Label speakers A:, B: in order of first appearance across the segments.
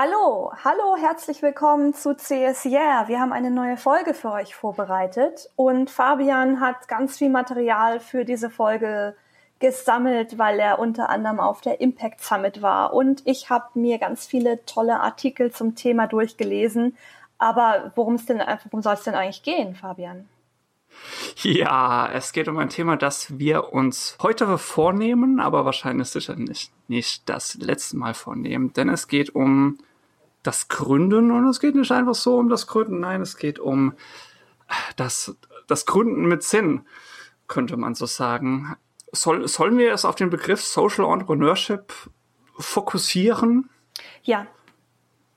A: Hallo, hallo, herzlich willkommen zu CS Yeah. Wir haben eine neue Folge für euch vorbereitet und Fabian hat ganz viel Material für diese Folge gesammelt, weil er unter anderem auf der Impact Summit war und ich habe mir ganz viele tolle Artikel zum Thema durchgelesen. Aber worum es denn, worum soll es denn eigentlich gehen, Fabian?
B: Ja, es geht um ein Thema, das wir uns heute vornehmen, aber wahrscheinlich sicher nicht, nicht das letzte Mal vornehmen, denn es geht um das Gründen und es geht nicht einfach so um das Gründen, nein, es geht um das, das Gründen mit Sinn, könnte man so sagen. Soll, sollen wir es auf den Begriff Social Entrepreneurship fokussieren?
A: Ja,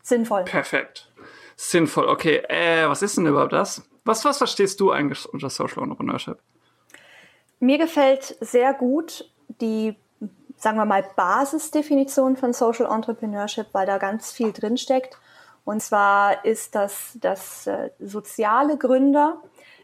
A: sinnvoll.
B: Perfekt. Sinnvoll, okay. Äh, was ist denn überhaupt das? Was, was verstehst du eigentlich unter Social Entrepreneurship?
A: Mir gefällt sehr gut die, sagen wir mal, Basisdefinition von Social Entrepreneurship, weil da ganz viel drinsteckt. Und zwar ist das, dass äh, soziale Gründer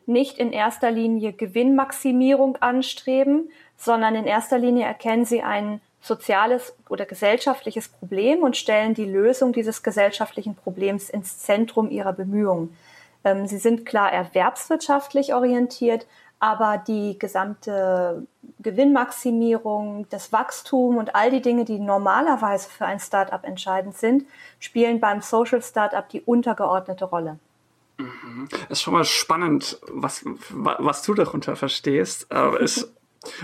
A: nicht in erster Linie Gewinnmaximierung anstreben, sondern in erster Linie erkennen sie ein soziales oder gesellschaftliches Problem und stellen die Lösung dieses gesellschaftlichen Problems ins Zentrum ihrer Bemühungen. Ähm, sie sind klar erwerbswirtschaftlich orientiert, aber die gesamte Gewinnmaximierung, das Wachstum und all die Dinge, die normalerweise für ein Startup entscheidend sind, spielen beim Social Startup die untergeordnete Rolle.
B: Mhm. Das ist schon mal spannend, was, was du darunter verstehst. Aber es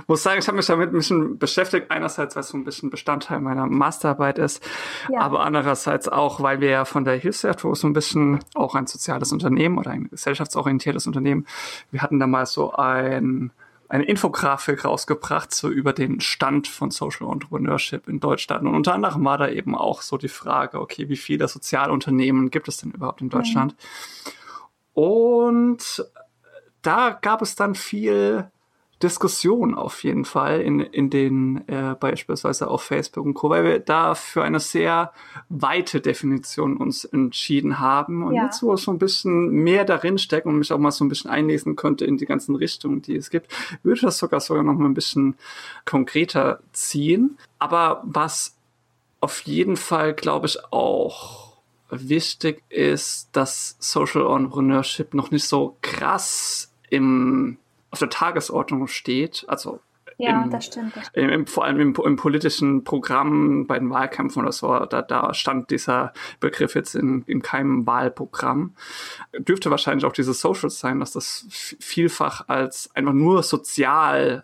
B: muss sagen, ich habe mich damit ein bisschen beschäftigt. Einerseits, weil es so ein bisschen Bestandteil meiner Masterarbeit ist, ja. aber andererseits auch, weil wir ja von der Hilfswerto so ein bisschen auch ein soziales Unternehmen oder ein gesellschaftsorientiertes Unternehmen, wir hatten da mal so ein eine Infografik rausgebracht so über den Stand von Social Entrepreneurship in Deutschland. Und unter anderem war da eben auch so die Frage, okay, wie viele Sozialunternehmen gibt es denn überhaupt in Deutschland? Mhm. Und da gab es dann viel Diskussion auf jeden Fall in, in den äh, beispielsweise auf Facebook und Co., weil wir da für eine sehr weite Definition uns entschieden haben und ja. jetzt wo so ein bisschen mehr darin steckt und mich auch mal so ein bisschen einlesen könnte in die ganzen Richtungen, die es gibt, würde das sogar sogar noch mal ein bisschen konkreter ziehen. Aber was auf jeden Fall, glaube ich, auch wichtig ist, dass Social Entrepreneurship noch nicht so krass im auf der Tagesordnung steht, also
A: ja, im, das stimmt. Das stimmt.
B: Im, vor allem im, im, politischen Programm bei den Wahlkämpfen oder so, da, da stand dieser Begriff jetzt in, in keinem Wahlprogramm. Dürfte wahrscheinlich auch dieses Social sein, dass das vielfach als einfach nur sozial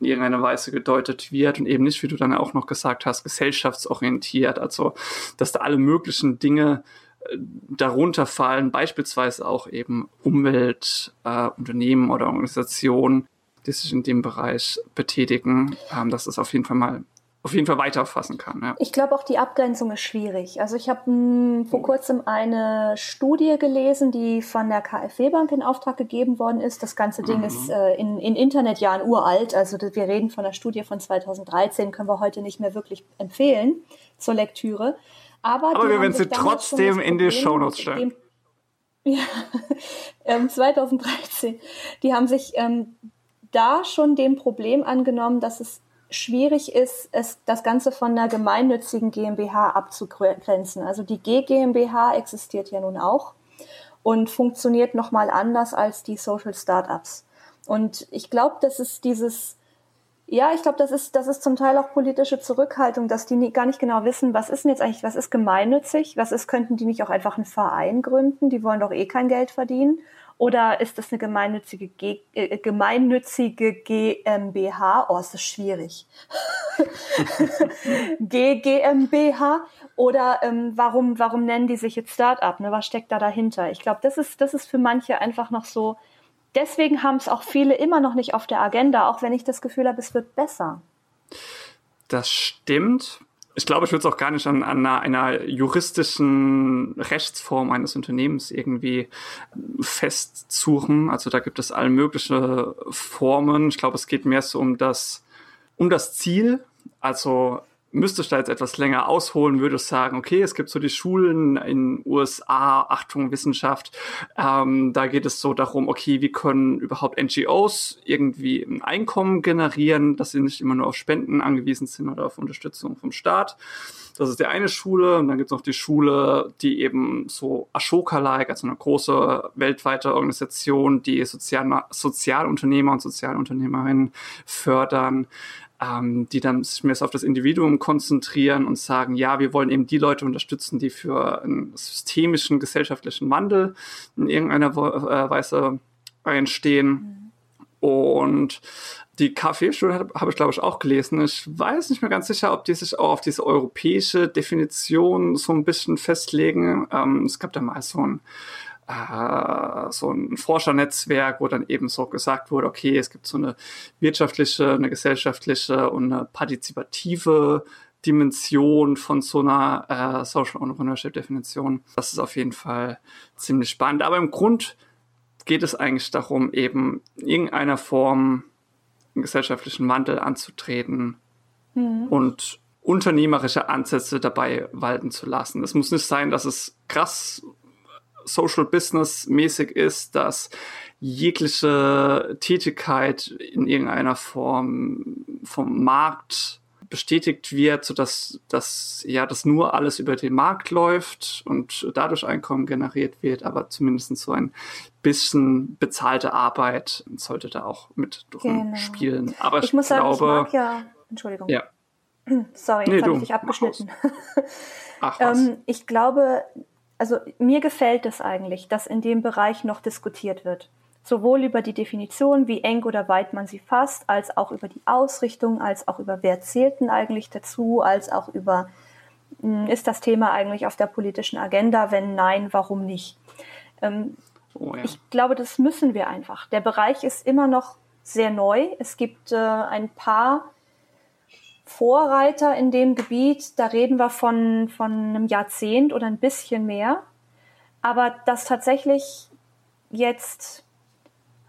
B: in irgendeiner Weise gedeutet wird und eben nicht, wie du dann auch noch gesagt hast, gesellschaftsorientiert. Also, dass da alle möglichen Dinge darunter fallen beispielsweise auch eben Umweltunternehmen äh, oder Organisationen, die sich in dem Bereich betätigen, ähm, dass es auf jeden Fall mal auf jeden Fall weiterfassen kann. Ja.
A: Ich glaube auch die Abgrenzung ist schwierig. Also ich habe hm, vor kurzem eine Studie gelesen, die von der KfW Bank in Auftrag gegeben worden ist. Das ganze Ding mhm. ist äh, in, in Internetjahren uralt. Also wir reden von einer Studie von 2013, können wir heute nicht mehr wirklich empfehlen zur Lektüre. Aber,
B: Aber wir werden sie trotzdem in die Shownotes stellen.
A: Ja, ähm, 2013. Die haben sich ähm, da schon dem Problem angenommen, dass es schwierig ist, es, das Ganze von einer gemeinnützigen GmbH abzugrenzen. Also die G GmbH existiert ja nun auch und funktioniert nochmal anders als die Social Startups. Und ich glaube, dass es dieses ja, ich glaube, das ist, das ist zum Teil auch politische Zurückhaltung, dass die nie, gar nicht genau wissen, was ist denn jetzt eigentlich, was ist gemeinnützig, was ist, könnten die nicht auch einfach einen Verein gründen, die wollen doch eh kein Geld verdienen. Oder ist das eine gemeinnützige, G äh, gemeinnützige GmbH? Oh, ist das schwierig. GmbH? Oder ähm, warum, warum nennen die sich jetzt Startup? Ne? Was steckt da dahinter? Ich glaube, das ist, das ist für manche einfach noch so, deswegen haben es auch viele immer noch nicht auf der Agenda, auch wenn ich das Gefühl habe, es wird besser.
B: Das stimmt. Ich glaube, ich würde es auch gar nicht an, an einer, einer, juristischen Rechtsform eines Unternehmens irgendwie festsuchen. Also da gibt es alle möglichen Formen. Ich glaube, es geht mehr so um das, um das Ziel. Also müsste ich da jetzt etwas länger ausholen, würde ich sagen, okay, es gibt so die Schulen in USA, Achtung, Wissenschaft, ähm, da geht es so darum, okay, wie können überhaupt NGOs irgendwie ein Einkommen generieren, dass sie nicht immer nur auf Spenden angewiesen sind oder auf Unterstützung vom Staat. Das ist die eine Schule. Und dann gibt es noch die Schule, die eben so Ashoka-like, also eine große weltweite Organisation, die Sozial Sozialunternehmer und Sozialunternehmerinnen fördern ähm, die dann sich mehr auf das Individuum konzentrieren und sagen, ja, wir wollen eben die Leute unterstützen, die für einen systemischen gesellschaftlichen Wandel in irgendeiner äh, Weise einstehen. Mhm. Und die KfW-Studie habe hab ich, glaube ich, auch gelesen. Ich weiß nicht mehr ganz sicher, ob die sich auch auf diese europäische Definition so ein bisschen festlegen. Ähm, es gab da mal so ein so ein Forschernetzwerk, wo dann eben so gesagt wurde, okay, es gibt so eine wirtschaftliche, eine gesellschaftliche und eine partizipative Dimension von so einer äh, Social Entrepreneurship Definition. Das ist auf jeden Fall ziemlich spannend. Aber im Grund geht es eigentlich darum, eben in irgendeiner Form einen gesellschaftlichen Wandel anzutreten mhm. und unternehmerische Ansätze dabei walten zu lassen. Es muss nicht sein, dass es krass Social Business mäßig ist, dass jegliche Tätigkeit in irgendeiner Form vom Markt bestätigt wird, sodass dass ja das nur alles über den Markt läuft und dadurch Einkommen generiert wird, aber zumindest so ein bisschen bezahlte Arbeit sollte da auch mit drin genau. spielen. Aber ich, ich muss glaube, sagen, ich mag
A: ja, Entschuldigung. Ja. Sorry, jetzt nee, habe ich dich abgeschnitten. Ach, was. ähm, ich glaube, also mir gefällt es eigentlich, dass in dem Bereich noch diskutiert wird. Sowohl über die Definition, wie eng oder weit man sie fasst, als auch über die Ausrichtung, als auch über wer zählt denn eigentlich dazu, als auch über, hm, ist das Thema eigentlich auf der politischen Agenda? Wenn nein, warum nicht? Ähm, oh ja. Ich glaube, das müssen wir einfach. Der Bereich ist immer noch sehr neu. Es gibt äh, ein paar Vorreiter in dem Gebiet, da reden wir von, von einem Jahrzehnt oder ein bisschen mehr. Aber dass tatsächlich jetzt,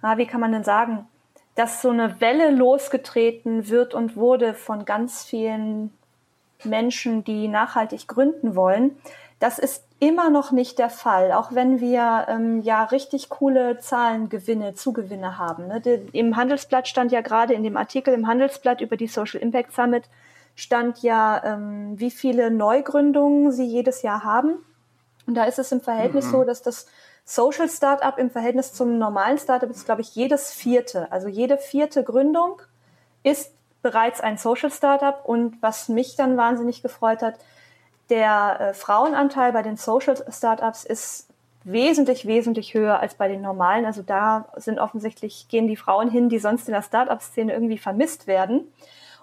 A: na, wie kann man denn sagen, dass so eine Welle losgetreten wird und wurde von ganz vielen Menschen, die nachhaltig gründen wollen, das ist immer noch nicht der Fall, auch wenn wir ähm, ja richtig coole Zahlengewinne, Zugewinne haben. Ne? De, Im Handelsblatt stand ja gerade in dem Artikel im Handelsblatt über die Social Impact Summit stand ja, ähm, wie viele Neugründungen sie jedes Jahr haben. Und da ist es im Verhältnis mhm. so, dass das Social Startup im Verhältnis zum normalen Startup ist, glaube ich, jedes vierte. Also jede vierte Gründung ist bereits ein Social Startup. Und was mich dann wahnsinnig gefreut hat, der äh, Frauenanteil bei den Social Startups ist wesentlich, wesentlich höher als bei den normalen. Also da sind offensichtlich, gehen die Frauen hin, die sonst in der Startup-Szene irgendwie vermisst werden.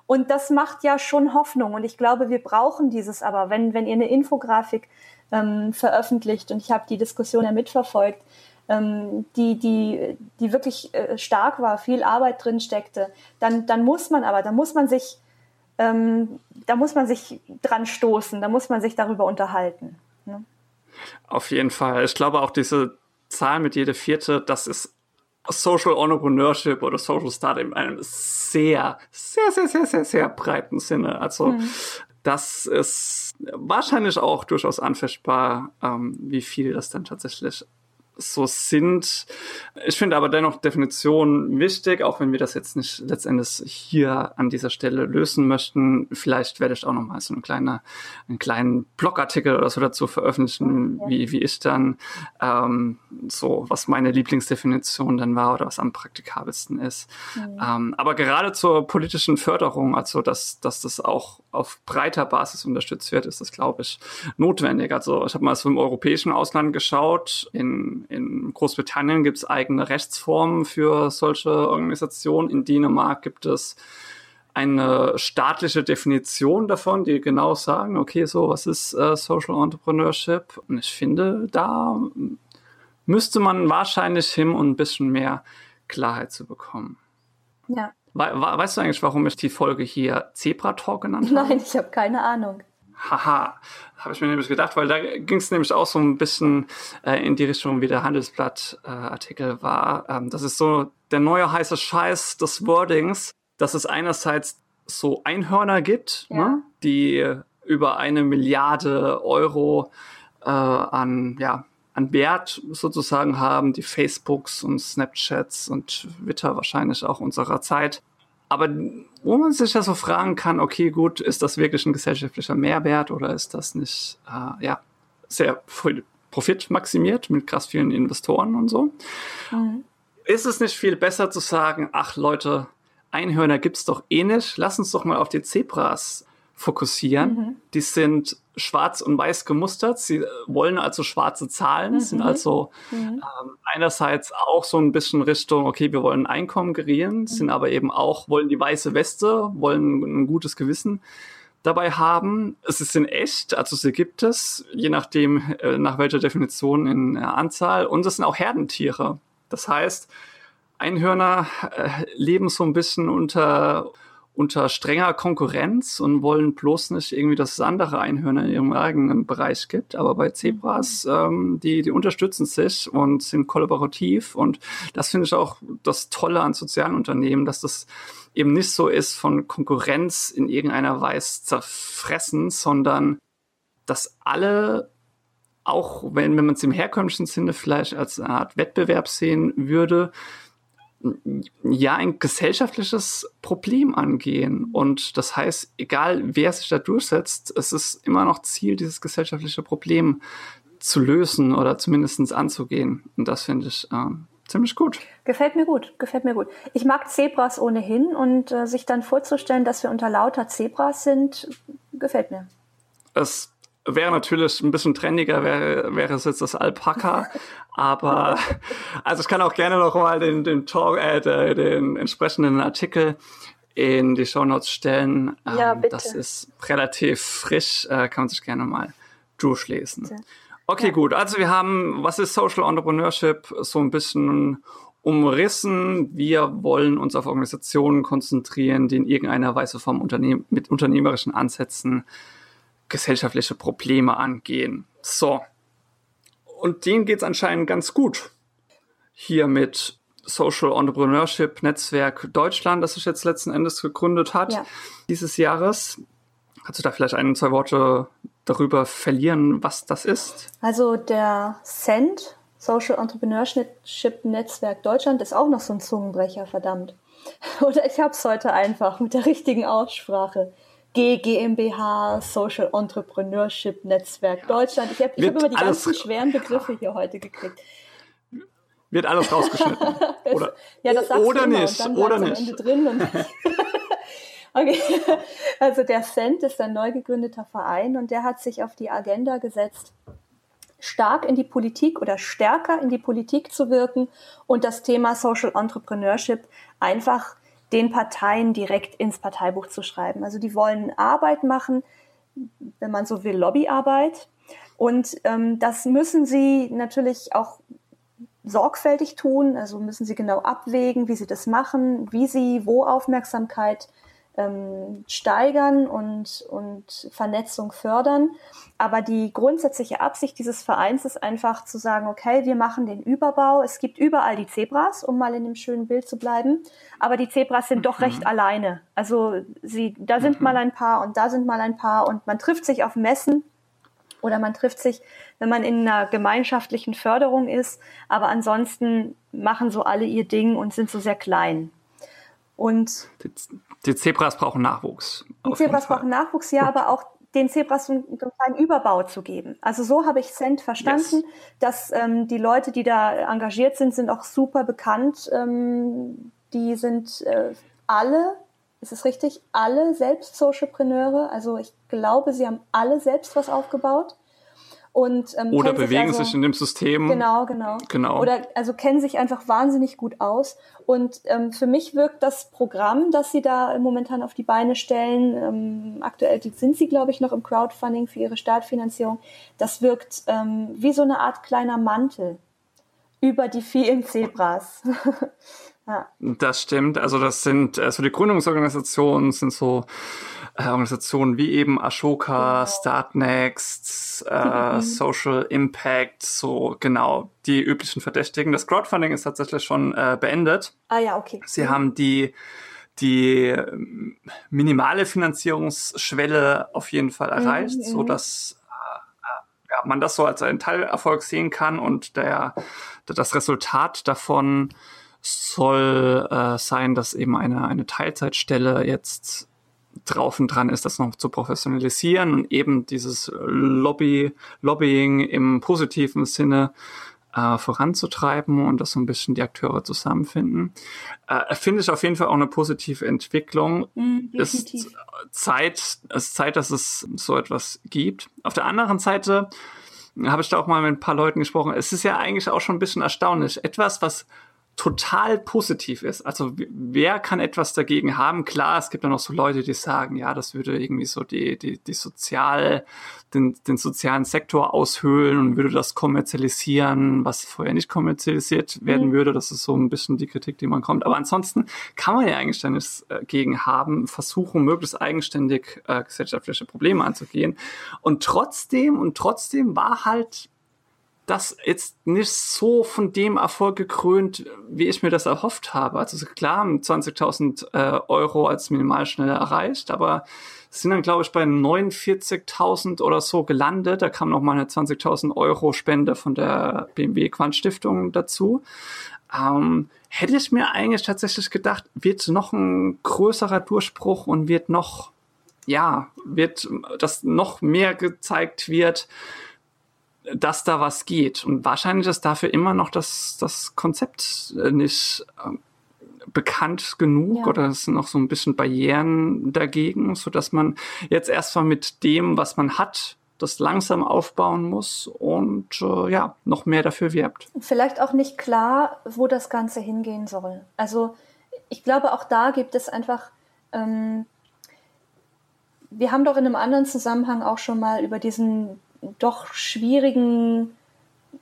A: Und das macht ja schon Hoffnung. Und ich glaube, wir brauchen dieses aber. Wenn, wenn ihr eine Infografik ähm, veröffentlicht, und ich habe die Diskussion ja mitverfolgt, ähm, die, die, die wirklich äh, stark war, viel Arbeit drin steckte, dann, dann muss man aber, dann muss man sich ähm, da muss man sich dran stoßen, da muss man sich darüber unterhalten. Ne?
B: Auf jeden Fall. Ich glaube auch diese Zahl mit jede vierte, das ist Social Entrepreneurship oder Social Startup in einem sehr, sehr, sehr, sehr, sehr, sehr breiten Sinne. Also mhm. das ist wahrscheinlich auch durchaus anfechtbar, ähm, wie viel das dann tatsächlich so sind. Ich finde aber dennoch Definition wichtig, auch wenn wir das jetzt nicht letztendlich hier an dieser Stelle lösen möchten. Vielleicht werde ich auch noch mal so eine kleine, einen kleinen Blogartikel oder so dazu veröffentlichen, wie, wie ich dann ähm, so, was meine Lieblingsdefinition dann war oder was am praktikabelsten ist. Mhm. Ähm, aber gerade zur politischen Förderung, also dass, dass das auch auf breiter Basis unterstützt wird, ist das, glaube ich, notwendig. Also ich habe mal so im europäischen Ausland geschaut, in in Großbritannien gibt es eigene Rechtsformen für solche Organisationen. In Dänemark gibt es eine staatliche Definition davon, die genau sagen, okay, so, was ist äh, Social Entrepreneurship? Und ich finde, da müsste man wahrscheinlich hin, um ein bisschen mehr Klarheit zu bekommen. Ja. We weißt du eigentlich, warum ich die Folge hier Zebra Talk genannt habe?
A: Nein, ich habe keine Ahnung.
B: Haha, habe ich mir nämlich gedacht, weil da ging es nämlich auch so ein bisschen äh, in die Richtung, wie der Handelsblatt-Artikel äh, war. Ähm, das ist so der neue heiße Scheiß des Wordings, dass es einerseits so Einhörner gibt, ja. ne, die über eine Milliarde Euro äh, an, ja, an Wert sozusagen haben, die Facebooks und Snapchats und Twitter wahrscheinlich auch unserer Zeit aber wo man sich ja so fragen kann, okay, gut, ist das wirklich ein gesellschaftlicher Mehrwert oder ist das nicht, äh, ja, sehr profitmaximiert mit krass vielen Investoren und so? Mhm. Ist es nicht viel besser zu sagen, ach Leute, Einhörner gibt's doch eh nicht, lass uns doch mal auf die Zebras fokussieren. Mhm. Die sind schwarz und weiß gemustert. Sie wollen also schwarze Zahlen, mhm. sind also mhm. ähm, einerseits auch so ein bisschen Richtung, okay, wir wollen Einkommen gerieren, mhm. sind aber eben auch, wollen die weiße Weste, wollen ein gutes Gewissen dabei haben. Es ist in echt, also sie gibt es, je nachdem, äh, nach welcher Definition in äh, Anzahl. Und es sind auch Herdentiere. Das heißt, Einhörner äh, leben so ein bisschen unter unter strenger Konkurrenz und wollen bloß nicht irgendwie, dass es andere Einhörner in ihrem eigenen Bereich gibt. Aber bei Zebras, mhm. ähm, die, die unterstützen sich und sind kollaborativ. Und das finde ich auch das Tolle an sozialen Unternehmen, dass das eben nicht so ist von Konkurrenz in irgendeiner Weise zerfressen, sondern dass alle auch wenn, wenn man es im herkömmlichen Sinne vielleicht als eine Art Wettbewerb sehen würde, ja ein gesellschaftliches Problem angehen. Und das heißt, egal wer sich da durchsetzt, es ist immer noch Ziel, dieses gesellschaftliche Problem zu lösen oder zumindest anzugehen. Und das finde ich äh, ziemlich gut.
A: Gefällt mir gut, gefällt mir gut. Ich mag Zebras ohnehin und äh, sich dann vorzustellen, dass wir unter lauter Zebras sind, gefällt mir.
B: Es wäre natürlich ein bisschen trendiger, wäre, wäre es jetzt das Alpaka. Aber also ich kann auch gerne noch mal den, den, Talk, äh, den entsprechenden Artikel in die Show Notes stellen.
A: Ja, ähm, bitte.
B: Das ist relativ frisch, äh, kann man sich gerne mal durchlesen. Okay, ja. gut. Also wir haben, was ist Social Entrepreneurship? So ein bisschen umrissen. Wir wollen uns auf Organisationen konzentrieren, die in irgendeiner Weise vom Unternehmen mit unternehmerischen Ansätzen gesellschaftliche Probleme angehen. So. Und denen geht es anscheinend ganz gut. Hier mit Social Entrepreneurship Netzwerk Deutschland, das sich jetzt letzten Endes gegründet hat, ja. dieses Jahres. Kannst du da vielleicht ein, zwei Worte darüber verlieren, was das ist?
A: Also der CENT, Social Entrepreneurship Netzwerk Deutschland, ist auch noch so ein Zungenbrecher, verdammt. Oder ich habe es heute einfach mit der richtigen Aussprache. GmbH, Social Entrepreneurship Netzwerk Deutschland. Ich habe hab immer die ganzen schweren Begriffe hier heute gekriegt.
B: Wird alles rausgeschnitten. oder
A: ja, das sagst
B: oder
A: du
B: nicht.
A: Und dann
B: oder
A: nicht. Okay. Also der CENT ist ein neu gegründeter Verein und der hat sich auf die Agenda gesetzt, stark in die Politik oder stärker in die Politik zu wirken und das Thema Social Entrepreneurship einfach den Parteien direkt ins Parteibuch zu schreiben. Also die wollen Arbeit machen, wenn man so will, Lobbyarbeit. Und ähm, das müssen sie natürlich auch sorgfältig tun, also müssen sie genau abwägen, wie sie das machen, wie sie wo Aufmerksamkeit ähm, steigern und, und Vernetzung fördern. Aber die grundsätzliche Absicht dieses Vereins ist einfach zu sagen, okay, wir machen den Überbau. Es gibt überall die Zebras, um mal in dem schönen Bild zu bleiben. Aber die Zebras sind mhm. doch recht alleine. Also sie, da sind mhm. mal ein paar und da sind mal ein paar und man trifft sich auf Messen oder man trifft sich, wenn man in einer gemeinschaftlichen Förderung ist. Aber ansonsten machen so alle ihr Ding und sind so sehr klein. Und
B: die, die Zebras brauchen Nachwuchs.
A: Die Zebras brauchen Nachwuchs, ja, aber auch den Zebras einen, einen kleinen Überbau zu geben. Also so habe ich Cent verstanden, yes. dass ähm, die Leute, die da engagiert sind, sind auch super bekannt. Ähm, die sind äh, alle, ist es richtig, alle selbst Socialpreneure. Also ich glaube, sie haben alle selbst was aufgebaut. Und,
B: ähm, Oder bewegen sich, also, sich, in dem System.
A: Genau, genau.
B: genau.
A: Oder also kennen sich einfach wahnsinnig gut aus. Und ähm, für mich wirkt das Programm, das sie da momentan auf die Beine stellen, ähm, aktuell sind sie, glaube ich, noch im Crowdfunding für ihre Startfinanzierung, das wirkt ähm, wie so eine Art kleiner Mantel über die vielen Zebras.
B: ja. Das stimmt. Also das sind, also die Gründungsorganisationen sind so Organisationen wie eben Ashoka, genau. Startnext, äh, mhm. Social Impact, so genau die üblichen Verdächtigen. Das Crowdfunding ist tatsächlich schon äh, beendet.
A: Ah ja, okay.
B: Sie mhm. haben die die ähm, minimale Finanzierungsschwelle auf jeden Fall erreicht, mhm, so dass äh, ja, man das so als einen Teilerfolg sehen kann und der, das Resultat davon soll äh, sein, dass eben eine, eine Teilzeitstelle jetzt drauf und dran ist, das noch zu professionalisieren und eben dieses Lobby, Lobbying im positiven Sinne äh, voranzutreiben und dass so ein bisschen die Akteure zusammenfinden. Äh, finde ich auf jeden Fall auch eine positive Entwicklung. Mhm, ist Zeit, es ist Zeit, dass es so etwas gibt. Auf der anderen Seite habe ich da auch mal mit ein paar Leuten gesprochen. Es ist ja eigentlich auch schon ein bisschen erstaunlich. Etwas, was total positiv ist. Also wer kann etwas dagegen haben? Klar, es gibt ja noch so Leute, die sagen, ja, das würde irgendwie so die, die, die sozial, den, den sozialen Sektor aushöhlen und würde das kommerzialisieren, was vorher nicht kommerzialisiert werden mhm. würde. Das ist so ein bisschen die Kritik, die man kommt. Aber ansonsten kann man ja nichts äh, gegen haben, versuchen, möglichst eigenständig äh, gesellschaftliche Probleme anzugehen. Und trotzdem, und trotzdem war halt das jetzt nicht so von dem Erfolg gekrönt, wie ich mir das erhofft habe. Also klar, 20.000 äh, Euro als Minimalschnelle erreicht, aber sind dann, glaube ich, bei 49.000 oder so gelandet. Da kam noch mal eine 20.000 Euro Spende von der BMW Quant-Stiftung dazu. Ähm, hätte ich mir eigentlich tatsächlich gedacht, wird noch ein größerer Durchbruch und wird noch, ja, wird, dass noch mehr gezeigt wird, dass da was geht. Und wahrscheinlich ist dafür immer noch das, das Konzept äh, nicht äh, bekannt genug ja. oder es sind noch so ein bisschen Barrieren dagegen, so dass man jetzt erstmal mit dem, was man hat, das langsam aufbauen muss und äh, ja, noch mehr dafür wirbt.
A: Vielleicht auch nicht klar, wo das Ganze hingehen soll. Also ich glaube, auch da gibt es einfach, ähm, wir haben doch in einem anderen Zusammenhang auch schon mal über diesen doch schwierigen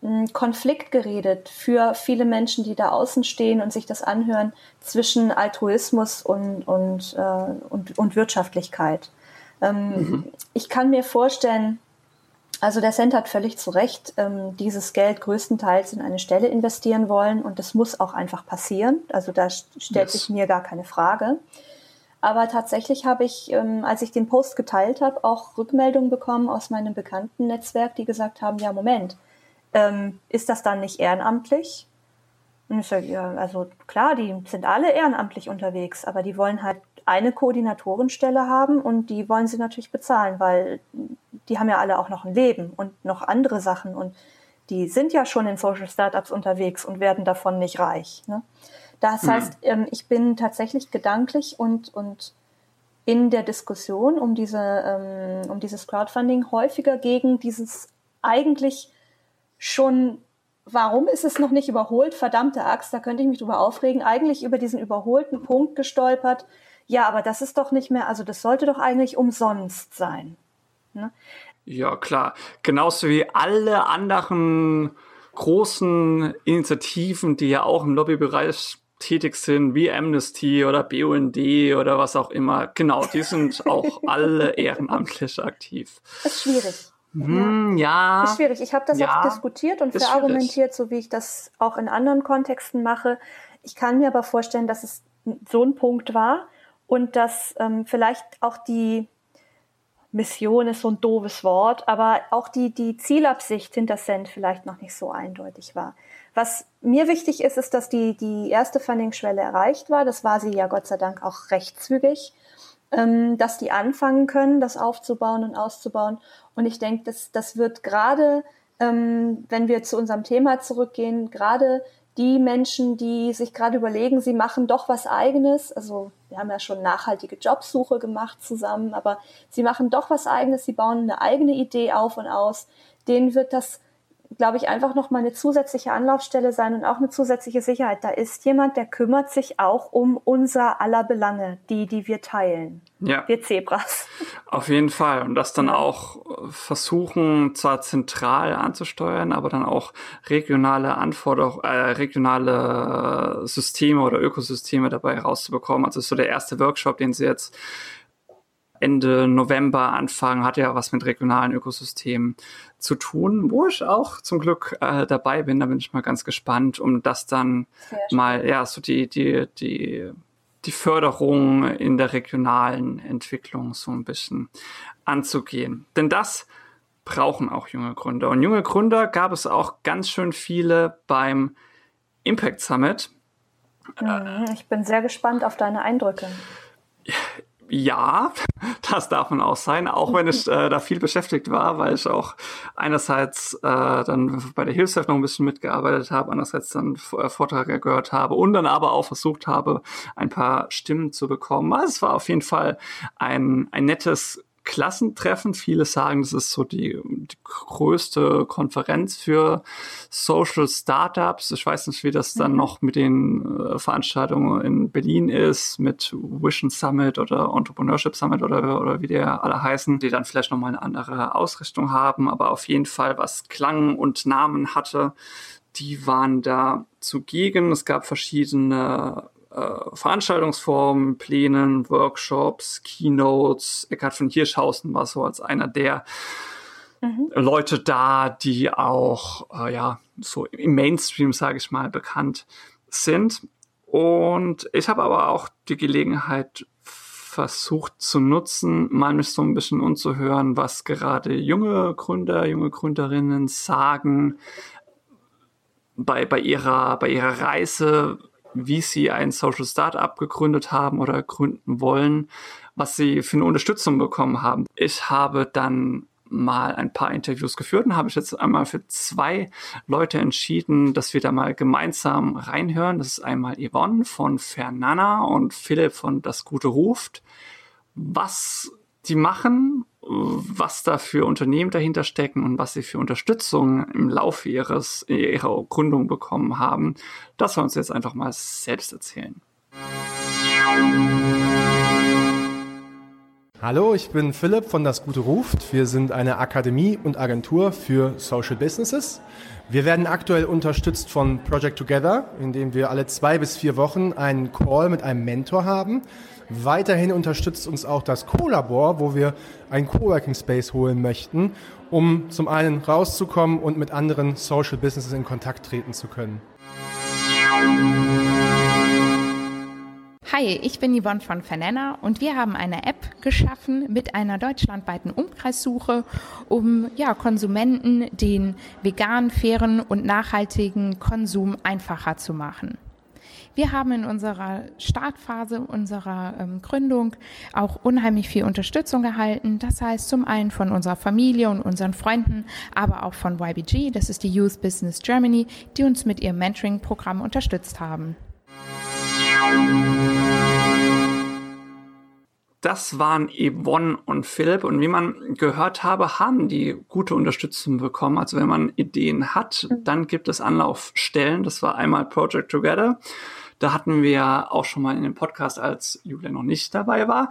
A: hm, Konflikt geredet für viele Menschen, die da außen stehen und sich das anhören, zwischen Altruismus und, und, äh, und, und Wirtschaftlichkeit. Ähm, mhm. Ich kann mir vorstellen, also der Cent hat völlig zu Recht ähm, dieses Geld größtenteils in eine Stelle investieren wollen und das muss auch einfach passieren. Also da stellt yes. sich mir gar keine Frage. Aber tatsächlich habe ich, ähm, als ich den Post geteilt habe, auch Rückmeldungen bekommen aus meinem bekannten Netzwerk, die gesagt haben, ja, Moment, ähm, ist das dann nicht ehrenamtlich? Und ich sage, ja, also klar, die sind alle ehrenamtlich unterwegs, aber die wollen halt eine Koordinatorenstelle haben und die wollen sie natürlich bezahlen, weil die haben ja alle auch noch ein Leben und noch andere Sachen und die sind ja schon in Social Startups unterwegs und werden davon nicht reich. Ne? Das mhm. heißt, ähm, ich bin tatsächlich gedanklich und, und in der Diskussion um, diese, ähm, um dieses Crowdfunding häufiger gegen dieses eigentlich schon, warum ist es noch nicht überholt? Verdammte Axt, da könnte ich mich drüber aufregen. Eigentlich über diesen überholten Punkt gestolpert. Ja, aber das ist doch nicht mehr, also das sollte doch eigentlich umsonst sein. Ne?
B: Ja, klar. Genauso wie alle anderen großen Initiativen, die ja auch im Lobbybereich tätig sind, wie Amnesty oder BUND oder was auch immer. Genau, die sind auch alle ehrenamtlich aktiv.
A: Das ist schwierig.
B: Hm, ja.
A: Ist schwierig. Ich habe das ja, auch diskutiert und verargumentiert, so wie ich das auch in anderen Kontexten mache. Ich kann mir aber vorstellen, dass es so ein Punkt war und dass ähm, vielleicht auch die Mission ist so ein doofes Wort, aber auch die, die Zielabsicht hinter Cent vielleicht noch nicht so eindeutig war. Was mir wichtig ist, ist, dass die, die erste Funding-Schwelle erreicht war. Das war sie ja Gott sei Dank auch recht zügig, ähm, dass die anfangen können, das aufzubauen und auszubauen. Und ich denke, das, das wird gerade, ähm, wenn wir zu unserem Thema zurückgehen, gerade die Menschen, die sich gerade überlegen, sie machen doch was eigenes, also wir haben ja schon nachhaltige Jobsuche gemacht zusammen, aber sie machen doch was eigenes, sie bauen eine eigene Idee auf und aus, denen wird das glaube ich, einfach noch mal eine zusätzliche Anlaufstelle sein und auch eine zusätzliche Sicherheit. Da ist jemand, der kümmert sich auch um unser aller Belange, die, die wir teilen. Ja. Wir Zebras.
B: Auf jeden Fall. Und das dann auch versuchen, zwar zentral anzusteuern, aber dann auch regionale Anforderungen, äh, regionale Systeme oder Ökosysteme dabei rauszubekommen. Also so der erste Workshop, den sie jetzt Ende November anfangen, hat ja was mit regionalen Ökosystemen zu tun, wo ich auch zum Glück äh, dabei bin. Da bin ich mal ganz gespannt, um das dann mal, ja, so die, die, die, die Förderung in der regionalen Entwicklung so ein bisschen anzugehen. Denn das brauchen auch junge Gründer. Und junge Gründer gab es auch ganz schön viele beim Impact Summit.
A: Mhm, ich bin sehr gespannt auf deine Eindrücke.
B: Ja, das darf man auch sein, auch wenn ich äh, da viel beschäftigt war, weil ich auch einerseits äh, dann bei der Hilfshilfe noch ein bisschen mitgearbeitet habe, andererseits dann äh, Vorträge gehört habe und dann aber auch versucht habe, ein paar Stimmen zu bekommen. Also es war auf jeden Fall ein, ein nettes Klassentreffen. Viele sagen, das ist so die, die größte Konferenz für Social Startups. Ich weiß nicht, wie das dann mhm. noch mit den äh, Veranstaltungen in Berlin ist, mit Vision Summit oder Entrepreneurship Summit oder, oder wie die alle heißen, die dann vielleicht nochmal eine andere Ausrichtung haben, aber auf jeden Fall was Klang und Namen hatte. Die waren da zugegen. Es gab verschiedene äh, Veranstaltungsformen, Plänen, Workshops, Keynotes. Eckhard von Hirschhausen war so als einer der mhm. Leute da, die auch äh, ja so im Mainstream, sage ich mal, bekannt sind. Und ich habe aber auch die Gelegenheit versucht zu nutzen, mal mich so ein bisschen umzuhören, was gerade junge Gründer, junge Gründerinnen sagen bei, bei, ihrer, bei ihrer Reise, wie sie ein Social Startup gegründet haben oder gründen wollen, was sie für eine Unterstützung bekommen haben. Ich habe dann mal ein paar Interviews geführt und habe ich jetzt einmal für zwei Leute entschieden, dass wir da mal gemeinsam reinhören. Das ist einmal Yvonne von Fernana und Philipp von Das Gute Ruft. Was die machen, was da für Unternehmen dahinter stecken und was sie für Unterstützung im Laufe ihres, ihrer Gründung bekommen haben, das wir uns jetzt einfach mal selbst erzählen.
C: Hallo, ich bin Philipp von Das Gute Ruft. Wir sind eine Akademie und Agentur für Social Businesses. Wir werden aktuell unterstützt von Project Together, indem wir alle zwei bis vier Wochen einen Call mit einem Mentor haben. Weiterhin unterstützt uns auch das Co-Labor, wo wir einen Coworking Space holen möchten, um zum einen rauszukommen und mit anderen Social Businesses in Kontakt treten zu können.
D: Hi, ich bin Yvonne von Fernenna und wir haben eine App geschaffen mit einer deutschlandweiten Umkreissuche, um ja, Konsumenten den veganen, fairen und nachhaltigen Konsum einfacher zu machen. Wir haben in unserer Startphase unserer ähm, Gründung auch unheimlich viel Unterstützung erhalten. Das heißt zum einen von unserer Familie und unseren Freunden, aber auch von YBG, das ist die Youth Business Germany, die uns mit ihrem Mentoring-Programm unterstützt haben.
B: Das waren Yvonne und Philipp. Und wie man gehört habe, haben die gute Unterstützung bekommen. Also wenn man Ideen hat, dann gibt es Anlaufstellen. Das war einmal Project Together. Da hatten wir auch schon mal in dem Podcast, als Julia noch nicht dabei war,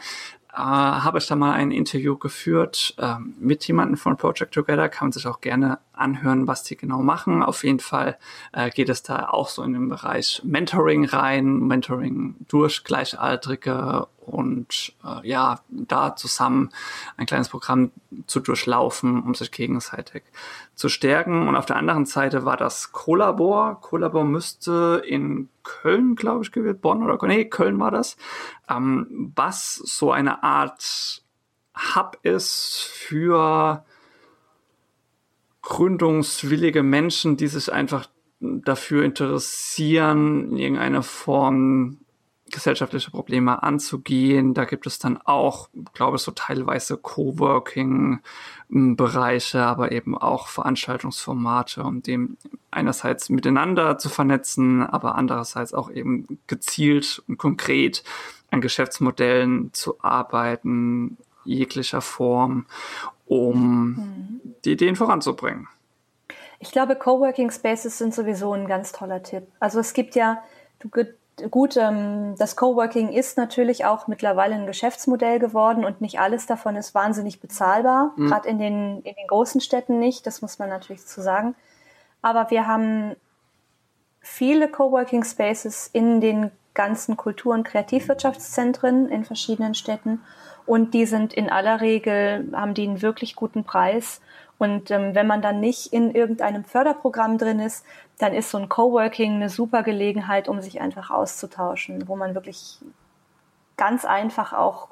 B: äh, habe ich da mal ein Interview geführt äh, mit jemandem von Project Together. Kann man sich auch gerne anhören, was die genau machen. Auf jeden Fall äh, geht es da auch so in den Bereich Mentoring rein, Mentoring durch Gleichaltrige und äh, ja, da zusammen ein kleines Programm zu durchlaufen, um sich gegenseitig zu stärken. Und auf der anderen Seite war das Collabor. Collabor müsste in Köln, glaube ich, gewählt, Bonn oder nee, Köln war das, ähm, was so eine Art Hub ist für gründungswillige Menschen, die sich einfach dafür interessieren, in irgendeiner Form gesellschaftliche Probleme anzugehen. Da gibt es dann auch, glaube ich, so teilweise Coworking-Bereiche, aber eben auch Veranstaltungsformate, um dem einerseits miteinander zu vernetzen, aber andererseits auch eben gezielt und konkret an Geschäftsmodellen zu arbeiten, jeglicher Form, um mhm. die Ideen voranzubringen.
A: Ich glaube, Coworking Spaces sind sowieso ein ganz toller Tipp. Also es gibt ja, du gut, ähm, das Coworking ist natürlich auch mittlerweile ein Geschäftsmodell geworden und nicht alles davon ist wahnsinnig bezahlbar, mhm. gerade in den, in den großen Städten nicht, das muss man natürlich zu sagen. Aber wir haben viele Coworking Spaces in den ganzen Kultur- und Kreativwirtschaftszentren in verschiedenen Städten und die sind in aller Regel, haben die einen wirklich guten Preis und ähm, wenn man dann nicht in irgendeinem Förderprogramm drin ist, dann ist so ein Coworking eine super Gelegenheit, um sich einfach auszutauschen, wo man wirklich ganz einfach auch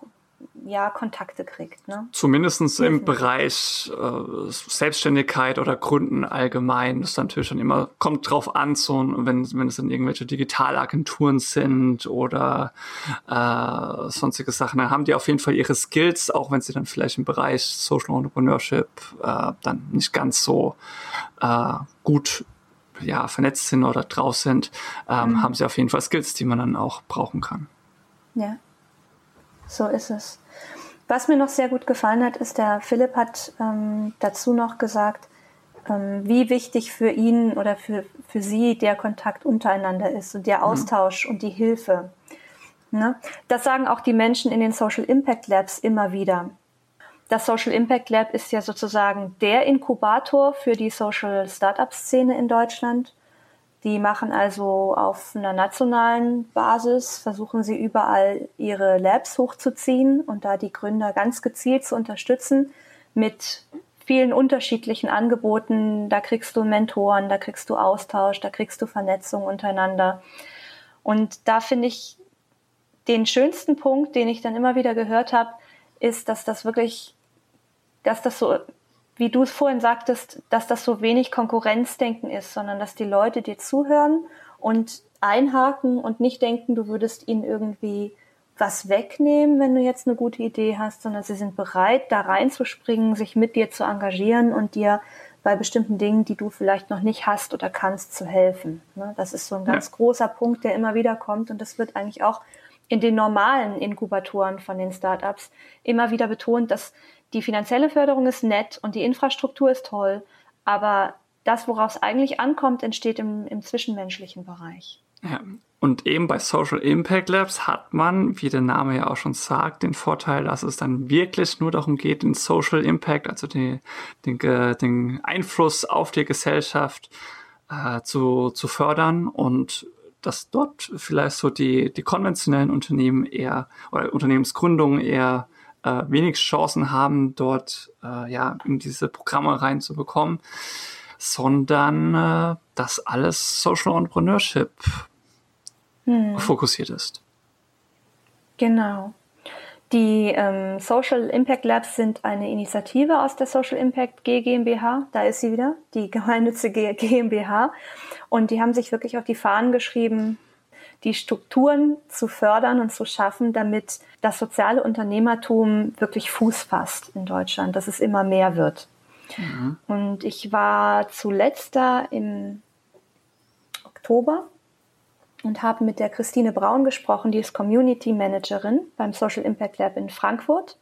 A: ja, Kontakte kriegt. Ne?
B: Zumindest im Bereich äh, Selbstständigkeit oder Gründen allgemein. Das ist natürlich schon immer, kommt drauf an, so, wenn, wenn es dann irgendwelche Digitalagenturen sind oder äh, sonstige Sachen, dann haben die auf jeden Fall ihre Skills, auch wenn sie dann vielleicht im Bereich Social Entrepreneurship äh, dann nicht ganz so äh, gut ja, vernetzt sind oder draus sind, ähm, mhm. haben sie auf jeden Fall Skills, die man dann auch brauchen kann.
A: Ja, so ist es. Was mir noch sehr gut gefallen hat, ist, der Philipp hat ähm, dazu noch gesagt, ähm, wie wichtig für ihn oder für, für sie der Kontakt untereinander ist und der mhm. Austausch mhm. und die Hilfe. Ne? Das sagen auch die Menschen in den Social Impact Labs immer wieder. Das Social Impact Lab ist ja sozusagen der Inkubator für die Social Startup Szene in Deutschland. Die machen also auf einer nationalen Basis, versuchen sie überall ihre Labs hochzuziehen und da die Gründer ganz gezielt zu unterstützen mit vielen unterschiedlichen Angeboten. Da kriegst du Mentoren, da kriegst du Austausch, da kriegst du Vernetzung untereinander. Und da finde ich den schönsten Punkt, den ich dann immer wieder gehört habe, ist, dass das wirklich, dass das so wie du es vorhin sagtest, dass das so wenig Konkurrenzdenken ist, sondern dass die Leute dir zuhören und einhaken und nicht denken, du würdest ihnen irgendwie was wegnehmen, wenn du jetzt eine gute Idee hast, sondern sie sind bereit, da reinzuspringen, sich mit dir zu engagieren und dir bei bestimmten Dingen, die du vielleicht noch nicht hast oder kannst, zu helfen. Ne? Das ist so ein ganz ja. großer Punkt, der immer wieder kommt und das wird eigentlich auch in den normalen Inkubatoren von den Startups immer wieder betont, dass die finanzielle Förderung ist nett und die Infrastruktur ist toll, aber das, worauf es eigentlich ankommt, entsteht im, im zwischenmenschlichen Bereich.
B: Ja. Und eben bei Social Impact Labs hat man, wie der Name ja auch schon sagt, den Vorteil, dass es dann wirklich nur darum geht, den Social Impact, also die, den, den Einfluss auf die Gesellschaft äh, zu, zu fördern und dass dort vielleicht so die, die konventionellen Unternehmen eher oder Unternehmensgründungen eher äh, wenig Chancen haben, dort äh, ja in diese Programme reinzubekommen, sondern äh, dass alles Social Entrepreneurship hm. fokussiert ist.
A: Genau. Die ähm, Social Impact Labs sind eine Initiative aus der Social Impact G GmbH. Da ist sie wieder, die gemeinnützige GmbH. Und die haben sich wirklich auf die Fahnen geschrieben, die Strukturen zu fördern und zu schaffen, damit das soziale Unternehmertum wirklich Fuß fasst in Deutschland, dass es immer mehr wird. Mhm. Und ich war zuletzt da im Oktober und habe mit der Christine Braun gesprochen, die ist Community Managerin beim Social Impact Lab in Frankfurt.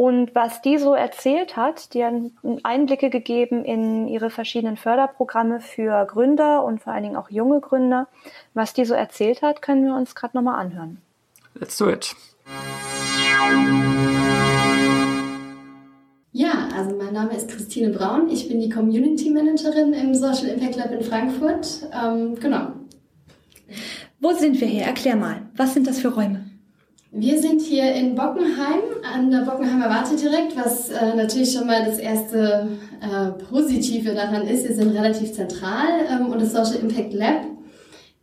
A: Und was die so erzählt hat, die hat Einblicke gegeben in ihre verschiedenen Förderprogramme für Gründer und vor allen Dingen auch junge Gründer. Was die so erzählt hat, können wir uns gerade nochmal anhören.
B: Let's do it.
E: Ja, also mein Name ist Christine Braun. Ich bin die Community Managerin im Social Impact Lab in Frankfurt. Ähm, genau.
A: Wo sind wir hier? Erklär mal. Was sind das für Räume?
E: Wir sind hier in Bockenheim an der Bockenheimer Warte direkt, was äh, natürlich schon mal das erste äh, Positive daran ist. Wir sind relativ zentral ähm, und das Social Impact Lab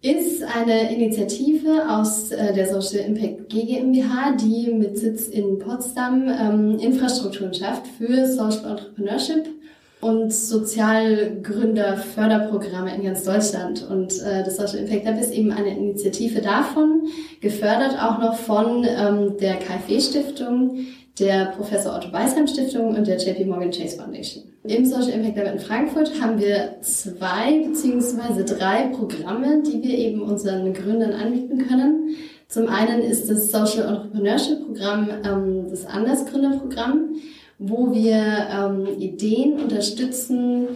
E: ist eine Initiative aus äh, der Social Impact GmbH, die mit Sitz in Potsdam ähm, Infrastrukturen schafft für Social Entrepreneurship und Sozialgründerförderprogramme in ganz Deutschland. Und äh, das Social Impact Lab ist eben eine Initiative davon, gefördert auch noch von ähm, der KfW-Stiftung, der Professor Otto Beisheim Stiftung und der JP Morgan Chase Foundation. Im Social Impact Lab in Frankfurt haben wir zwei beziehungsweise drei Programme, die wir eben unseren Gründern anbieten können. Zum einen ist das Social Entrepreneurship Programm ähm, das Andersgründerprogramm wo wir ähm, Ideen unterstützen,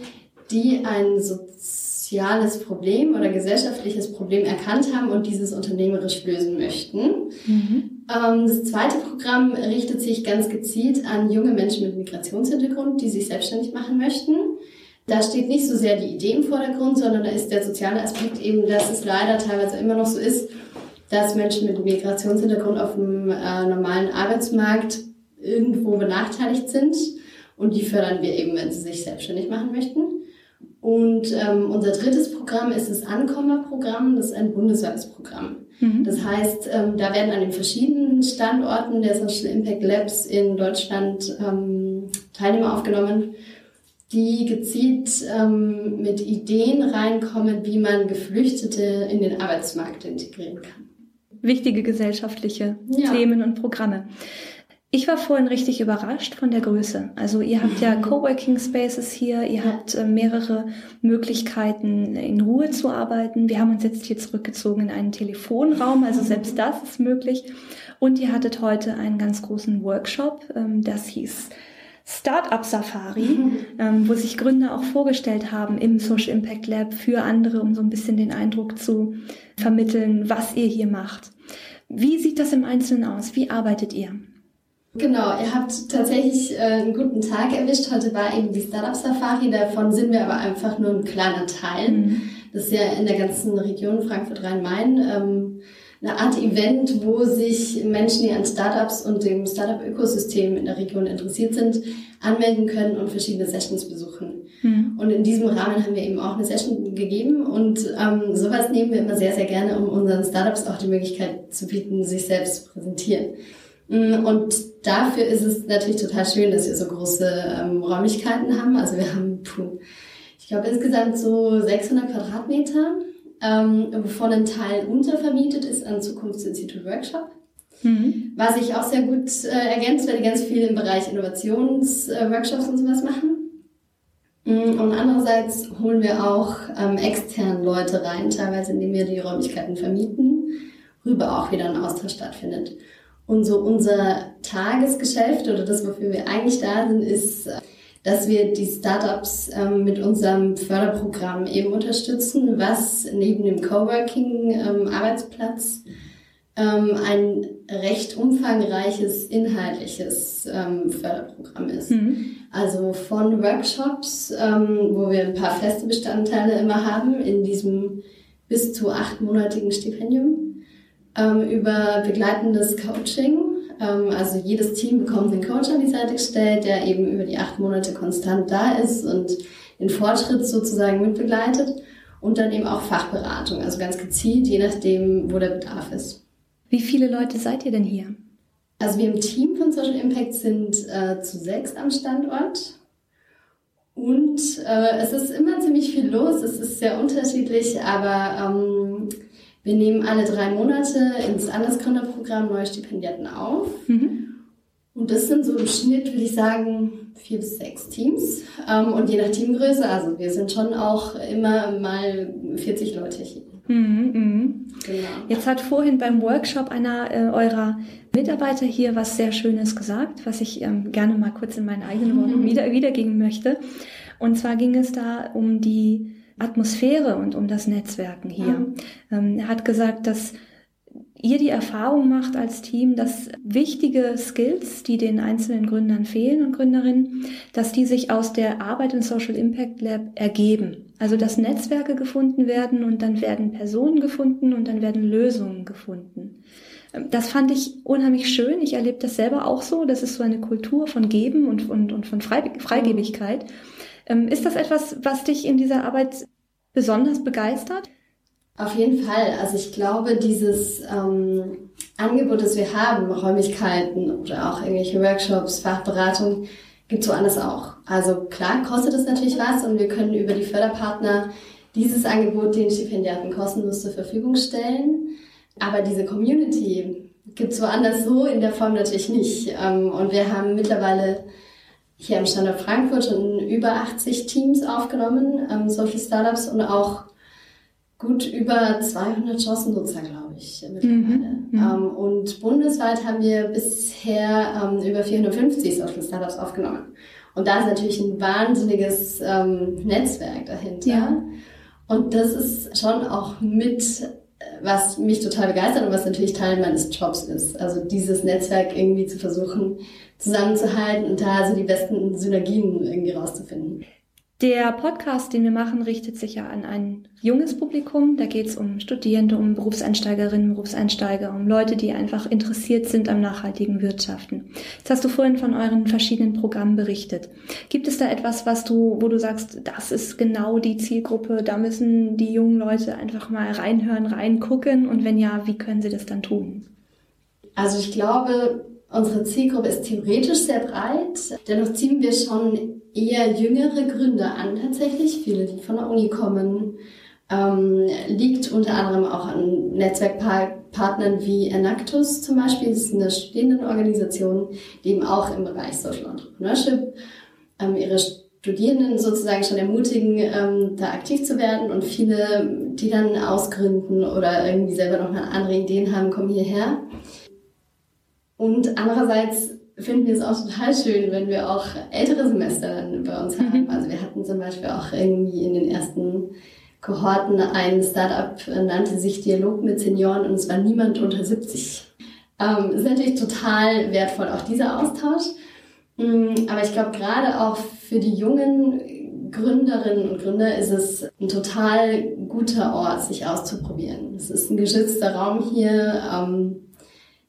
E: die ein soziales Problem oder gesellschaftliches Problem erkannt haben und dieses unternehmerisch lösen möchten. Mhm. Ähm, das zweite Programm richtet sich ganz gezielt an junge Menschen mit Migrationshintergrund, die sich selbstständig machen möchten. Da steht nicht so sehr die Idee im Vordergrund, sondern da ist der soziale Aspekt eben, dass es leider teilweise immer noch so ist, dass Menschen mit Migrationshintergrund auf dem äh, normalen Arbeitsmarkt irgendwo benachteiligt sind. Und die fördern wir eben, wenn sie sich selbstständig machen möchten. Und ähm, unser drittes Programm ist das Ankommerprogramm. Das ist ein bundesweites Programm. Mhm. Das heißt, ähm, da werden an den verschiedenen Standorten der Social Impact Labs in Deutschland ähm, Teilnehmer aufgenommen, die gezielt ähm, mit Ideen reinkommen, wie man Geflüchtete in den Arbeitsmarkt integrieren kann.
A: Wichtige gesellschaftliche ja. Themen und Programme. Ich war vorhin richtig überrascht von der Größe. Also ihr habt ja mhm. Coworking Spaces hier, ihr habt äh, mehrere Möglichkeiten in Ruhe zu arbeiten. Wir haben uns jetzt hier zurückgezogen in einen Telefonraum, also selbst das ist möglich. Und ihr hattet heute einen ganz großen Workshop, ähm, das hieß Startup Safari, mhm. ähm, wo sich Gründer auch vorgestellt haben im Social Impact Lab für andere, um so ein bisschen den Eindruck zu vermitteln, was ihr hier macht. Wie sieht das im Einzelnen aus? Wie arbeitet ihr?
E: Genau, ihr habt tatsächlich äh, einen guten Tag erwischt. Heute war eben die Startup Safari, davon sind wir aber einfach nur ein kleiner Teil. Mhm. Das ist ja in der ganzen Region Frankfurt-Rhein-Main ähm, eine Art Event, wo sich Menschen, die an Startups und dem Startup-Ökosystem in der Region interessiert sind, anmelden können und verschiedene Sessions besuchen. Mhm. Und in diesem Rahmen haben wir eben auch eine Session gegeben und ähm, sowas nehmen wir immer sehr, sehr gerne, um unseren Startups auch die Möglichkeit zu bieten, sich selbst zu präsentieren. Mm, und dafür ist es natürlich total schön, dass wir so große ähm, Räumlichkeiten haben. Also wir haben, puh, ich glaube insgesamt so 600 Quadratmeter, ähm, wovon ein Teil untervermietet ist an Zukunftsinstitut Workshop. Mhm. Was sich auch sehr gut äh, ergänzt, weil die ganz viel im Bereich Innovationsworkshops äh, und sowas machen. Mm, und andererseits holen wir auch ähm, extern Leute rein, teilweise indem wir die Räumlichkeiten vermieten, worüber auch wieder ein Austausch stattfindet. Und so unser Tagesgeschäft oder das, wofür wir eigentlich da sind, ist, dass wir die Startups ähm, mit unserem Förderprogramm eben unterstützen, was neben dem Coworking-Arbeitsplatz ähm, ähm, ein recht umfangreiches inhaltliches ähm, Förderprogramm ist. Mhm. Also von Workshops, ähm, wo wir ein paar feste Bestandteile immer haben, in diesem bis zu achtmonatigen Stipendium ähm, über begleitendes Coaching. Ähm, also jedes Team bekommt einen Coach an die Seite gestellt, der eben über die acht Monate konstant da ist und den Fortschritt sozusagen mitbegleitet. Und dann eben auch Fachberatung, also ganz gezielt, je nachdem, wo der Bedarf ist.
A: Wie viele Leute seid ihr denn hier?
E: Also wir im Team von Social Impact sind äh, zu sechs am Standort. Und äh, es ist immer ziemlich viel los, es ist sehr unterschiedlich, aber ähm, wir nehmen alle drei Monate ins Landesgründerprogramm neue Stipendiaten auf. Mhm. Und das sind so im Schnitt, würde ich sagen, vier bis sechs Teams. Ähm, und je nach Teamgröße, also wir sind schon auch immer mal 40 Leute hier. Mhm,
A: mhm. Genau. Jetzt hat vorhin beim Workshop einer äh, eurer Mitarbeiter hier was sehr Schönes gesagt, was ich ähm, gerne mal kurz in meinen eigenen Worten mhm. wieder, wiedergeben möchte. Und zwar ging es da um die Atmosphäre und um das Netzwerken hier. Mhm. Ähm, er hat gesagt, dass ihr die Erfahrung macht als Team, dass wichtige Skills, die den einzelnen Gründern fehlen und Gründerinnen, dass die sich aus der Arbeit im Social Impact Lab ergeben. Also dass Netzwerke gefunden werden und dann werden Personen gefunden und dann werden Lösungen gefunden. Ähm, das fand ich unheimlich schön. Ich erlebe das selber auch so. Das ist so eine Kultur von Geben und, und, und von Freigebigkeit. Ähm, ist das etwas, was dich in dieser Arbeit besonders begeistert?
E: Auf jeden Fall. Also ich glaube, dieses ähm, Angebot, das wir haben, Räumlichkeiten oder auch irgendwelche Workshops, Fachberatung, gibt es woanders auch. Also klar kostet es natürlich was und wir können über die Förderpartner dieses Angebot den Stipendiaten kostenlos zur Verfügung stellen. Aber diese Community gibt es woanders so in der Form natürlich nicht. Ähm, und wir haben mittlerweile hier am Standort Frankfurt schon über 80 Teams aufgenommen, ähm, Social Startups und auch gut über 200 Chancennutzer, glaube ich, mittlerweile. Mhm, mhm. ähm, und bundesweit haben wir bisher ähm, über 450 Social Startups aufgenommen. Und da ist natürlich ein wahnsinniges ähm, Netzwerk dahinter. Ja. Und das ist schon auch mit was mich total begeistert und was natürlich Teil meines Jobs ist. Also dieses Netzwerk irgendwie zu versuchen zusammenzuhalten und da so die besten Synergien irgendwie rauszufinden.
A: Der Podcast, den wir machen, richtet sich ja an ein junges Publikum. Da geht es um Studierende, um Berufseinsteigerinnen, Berufseinsteiger, um Leute, die einfach interessiert sind am nachhaltigen Wirtschaften. Jetzt hast du vorhin von euren verschiedenen Programmen berichtet. Gibt es da etwas, was du, wo du sagst, das ist genau die Zielgruppe, da müssen die jungen Leute einfach mal reinhören, reingucken und wenn ja, wie können sie das dann tun?
E: Also ich glaube, unsere Zielgruppe ist theoretisch sehr breit. Dennoch ziehen wir schon eher jüngere Gründer an tatsächlich, viele, die von der Uni kommen. Ähm, liegt unter anderem auch an Netzwerkpartnern wie Enactus zum Beispiel. Das ist eine Studierendenorganisation, die eben auch im Bereich Social Entrepreneurship ähm, ihre Studierenden sozusagen schon ermutigen, ähm, da aktiv zu werden. Und viele, die dann ausgründen oder irgendwie selber noch andere Ideen haben, kommen hierher. Und andererseits finden wir es auch total schön, wenn wir auch ältere Semester dann bei uns haben. Mhm. Also wir hatten zum Beispiel auch irgendwie in den ersten Kohorten ein Startup, nannte sich Dialog mit Senioren und es war niemand unter 70. Ähm, ist natürlich total wertvoll, auch dieser Austausch. Mm, aber ich glaube, gerade auch für die jungen Gründerinnen und Gründer ist es ein total guter Ort, sich auszuprobieren. Es ist ein geschützter Raum hier. Ähm,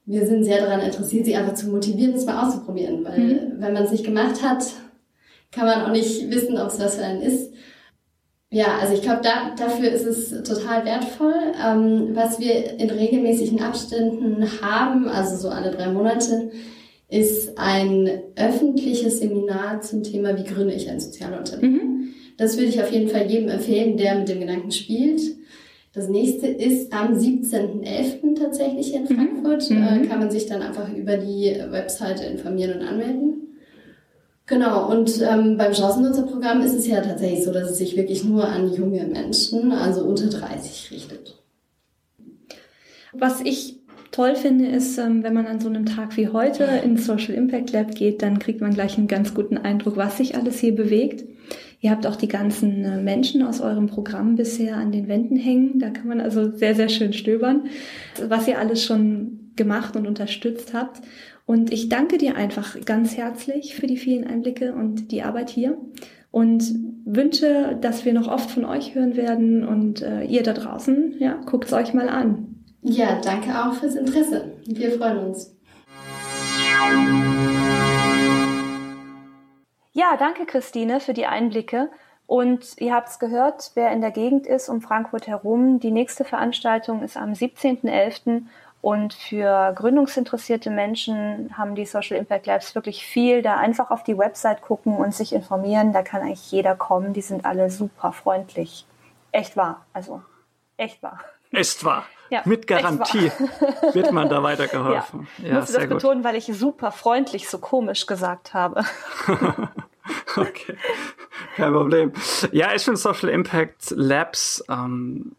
E: wir sind sehr daran interessiert, sie einfach zu motivieren, es mal auszuprobieren. Weil mhm. wenn man es nicht gemacht hat, kann man auch nicht wissen, ob es was für einen ist. Ja, also ich glaube, da, dafür ist es total wertvoll. Ähm, was wir in regelmäßigen Abständen haben, also so alle drei Monate, ist ein öffentliches Seminar zum Thema, wie gründe ich ein Sozialunternehmen. Mhm. Das würde ich auf jeden Fall jedem empfehlen, der mit dem Gedanken spielt. Das nächste ist am 17.11. tatsächlich in mhm. Frankfurt. Mhm. Äh, kann man sich dann einfach über die Webseite informieren und anmelden. Genau, und ähm, beim Chancennutzerprogramm ist es ja tatsächlich so, dass es sich wirklich nur an junge Menschen, also unter 30, richtet.
A: Was ich toll finde, ist, ähm, wenn man an so einem Tag wie heute ins Social Impact Lab geht, dann kriegt man gleich einen ganz guten Eindruck, was sich alles hier bewegt. Ihr habt auch die ganzen äh, Menschen aus eurem Programm bisher an den Wänden hängen. Da kann man also sehr, sehr schön stöbern, was ihr alles schon gemacht und unterstützt habt. Und ich danke dir einfach ganz herzlich für die vielen Einblicke und die Arbeit hier und wünsche, dass wir noch oft von euch hören werden und äh, ihr da draußen, ja, guckt es euch mal an.
E: Ja, danke auch fürs Interesse. Wir freuen uns.
A: Ja, danke Christine für die Einblicke. Und ihr habt es gehört, wer in der Gegend ist um Frankfurt herum, die nächste Veranstaltung ist am 17.11. Und für gründungsinteressierte Menschen haben die Social Impact Labs wirklich viel. Da einfach auf die Website gucken und sich informieren. Da kann eigentlich jeder kommen. Die sind alle super freundlich. Echt wahr. Also, echt wahr.
B: Echt wahr. Ja, Mit Garantie wird man da weitergeholfen.
A: Ja, ja musste das gut. betonen, weil ich super freundlich so komisch gesagt habe.
B: okay, kein Problem. Ja, ich finde Social Impact Labs ähm,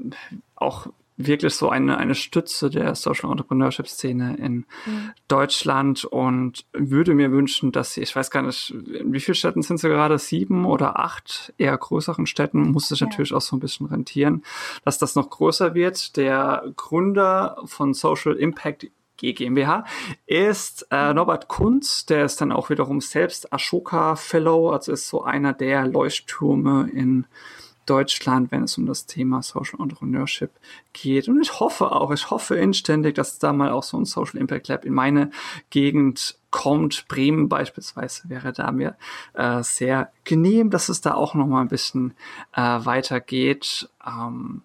B: auch wirklich so eine, eine Stütze der Social Entrepreneurship Szene in mhm. Deutschland und würde mir wünschen, dass sie, ich weiß gar nicht, in wie vielen Städten sind sie gerade? Sieben oder acht eher größeren Städten, muss sich ja. natürlich auch so ein bisschen rentieren, dass das noch größer wird. Der Gründer von Social Impact GmbH ist äh, mhm. Norbert Kunz, der ist dann auch wiederum selbst Ashoka Fellow, also ist so einer der Leuchttürme in Deutschland, wenn es um das Thema Social Entrepreneurship geht. Und ich hoffe auch, ich hoffe inständig, dass da mal auch so ein Social Impact Lab in meine Gegend kommt. Bremen beispielsweise wäre da mir äh, sehr genehm, dass es da auch noch mal ein bisschen äh, weitergeht. Ähm,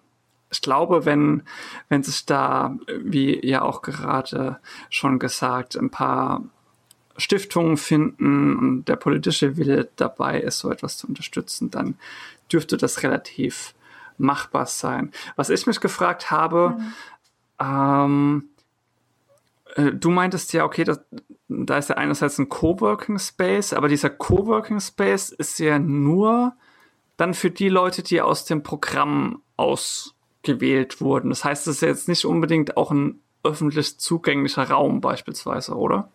B: ich glaube, wenn, wenn sich da, wie ja auch gerade schon gesagt, ein paar Stiftungen finden und der politische Wille dabei ist, so etwas zu unterstützen, dann dürfte das relativ machbar sein. Was ich mich gefragt habe, mhm. ähm, äh, du meintest ja, okay, das, da ist ja einerseits ein Coworking Space, aber dieser Coworking Space ist ja nur dann für die Leute, die aus dem Programm ausgewählt wurden. Das heißt, es ist jetzt nicht unbedingt auch ein öffentlich zugänglicher Raum beispielsweise, oder?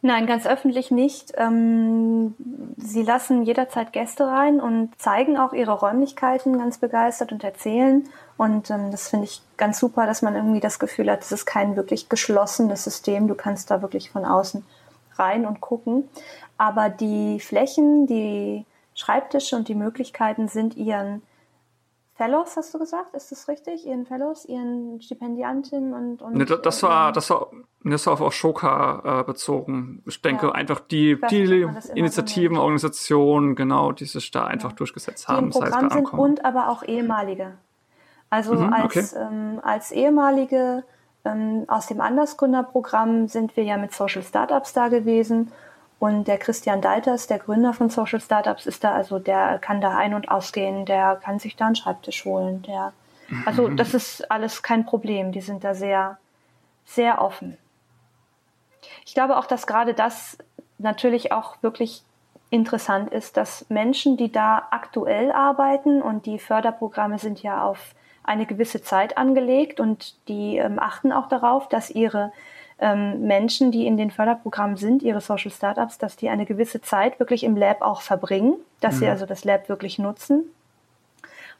A: Nein, ganz öffentlich nicht. Ähm, sie lassen jederzeit Gäste rein und zeigen auch ihre Räumlichkeiten ganz begeistert und erzählen. Und ähm, das finde ich ganz super, dass man irgendwie das Gefühl hat, es ist kein wirklich geschlossenes System. Du kannst da wirklich von außen rein und gucken. Aber die Flächen, die Schreibtische und die Möglichkeiten sind ihren Fellows, hast du gesagt? Ist das richtig? Ihren Fellows, ihren Stipendiantinnen und, und
B: ne, das, war, das war das war auf Ashoka äh, bezogen. Ich denke ja. einfach die, die Initiativen, so Organisationen, genau, die sich da einfach ja. durchgesetzt haben.
A: Die im Programm sind und aber auch ehemalige. Also mhm, als, okay. ähm, als ehemalige ähm, aus dem Andersgründerprogramm sind wir ja mit Social Startups da gewesen und der Christian Deiters, der Gründer von Social Startups, ist da, also der kann da ein- und ausgehen, der kann sich da einen Schreibtisch holen. Der, also mhm. das ist alles kein Problem. Die sind da sehr, sehr offen. Ich glaube auch, dass gerade das natürlich auch wirklich interessant ist, dass Menschen, die da aktuell arbeiten und die Förderprogramme sind ja auf eine gewisse Zeit angelegt und die ähm, achten auch darauf, dass ihre ähm, Menschen, die in den Förderprogrammen sind, ihre Social Startups, dass die eine gewisse Zeit wirklich im Lab auch verbringen, dass mhm. sie also das Lab wirklich nutzen.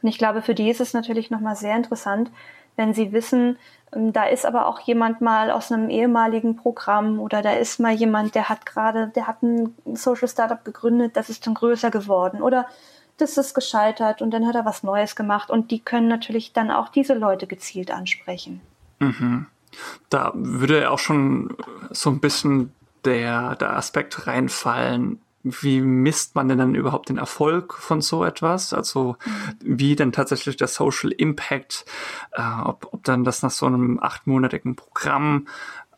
A: Und ich glaube, für die ist es natürlich nochmal sehr interessant, wenn sie wissen, ähm, da ist aber auch jemand mal aus einem ehemaligen Programm oder da ist mal jemand, der hat gerade, der hat ein Social Startup gegründet, das ist dann größer geworden oder das ist gescheitert und dann hat er was Neues gemacht und die können natürlich dann auch diese Leute gezielt ansprechen.
B: Mhm. Da würde ja auch schon so ein bisschen der, der Aspekt reinfallen, wie misst man denn dann überhaupt den Erfolg von so etwas? Also wie denn tatsächlich der Social Impact, äh, ob, ob dann das nach so einem achtmonatigen Programm,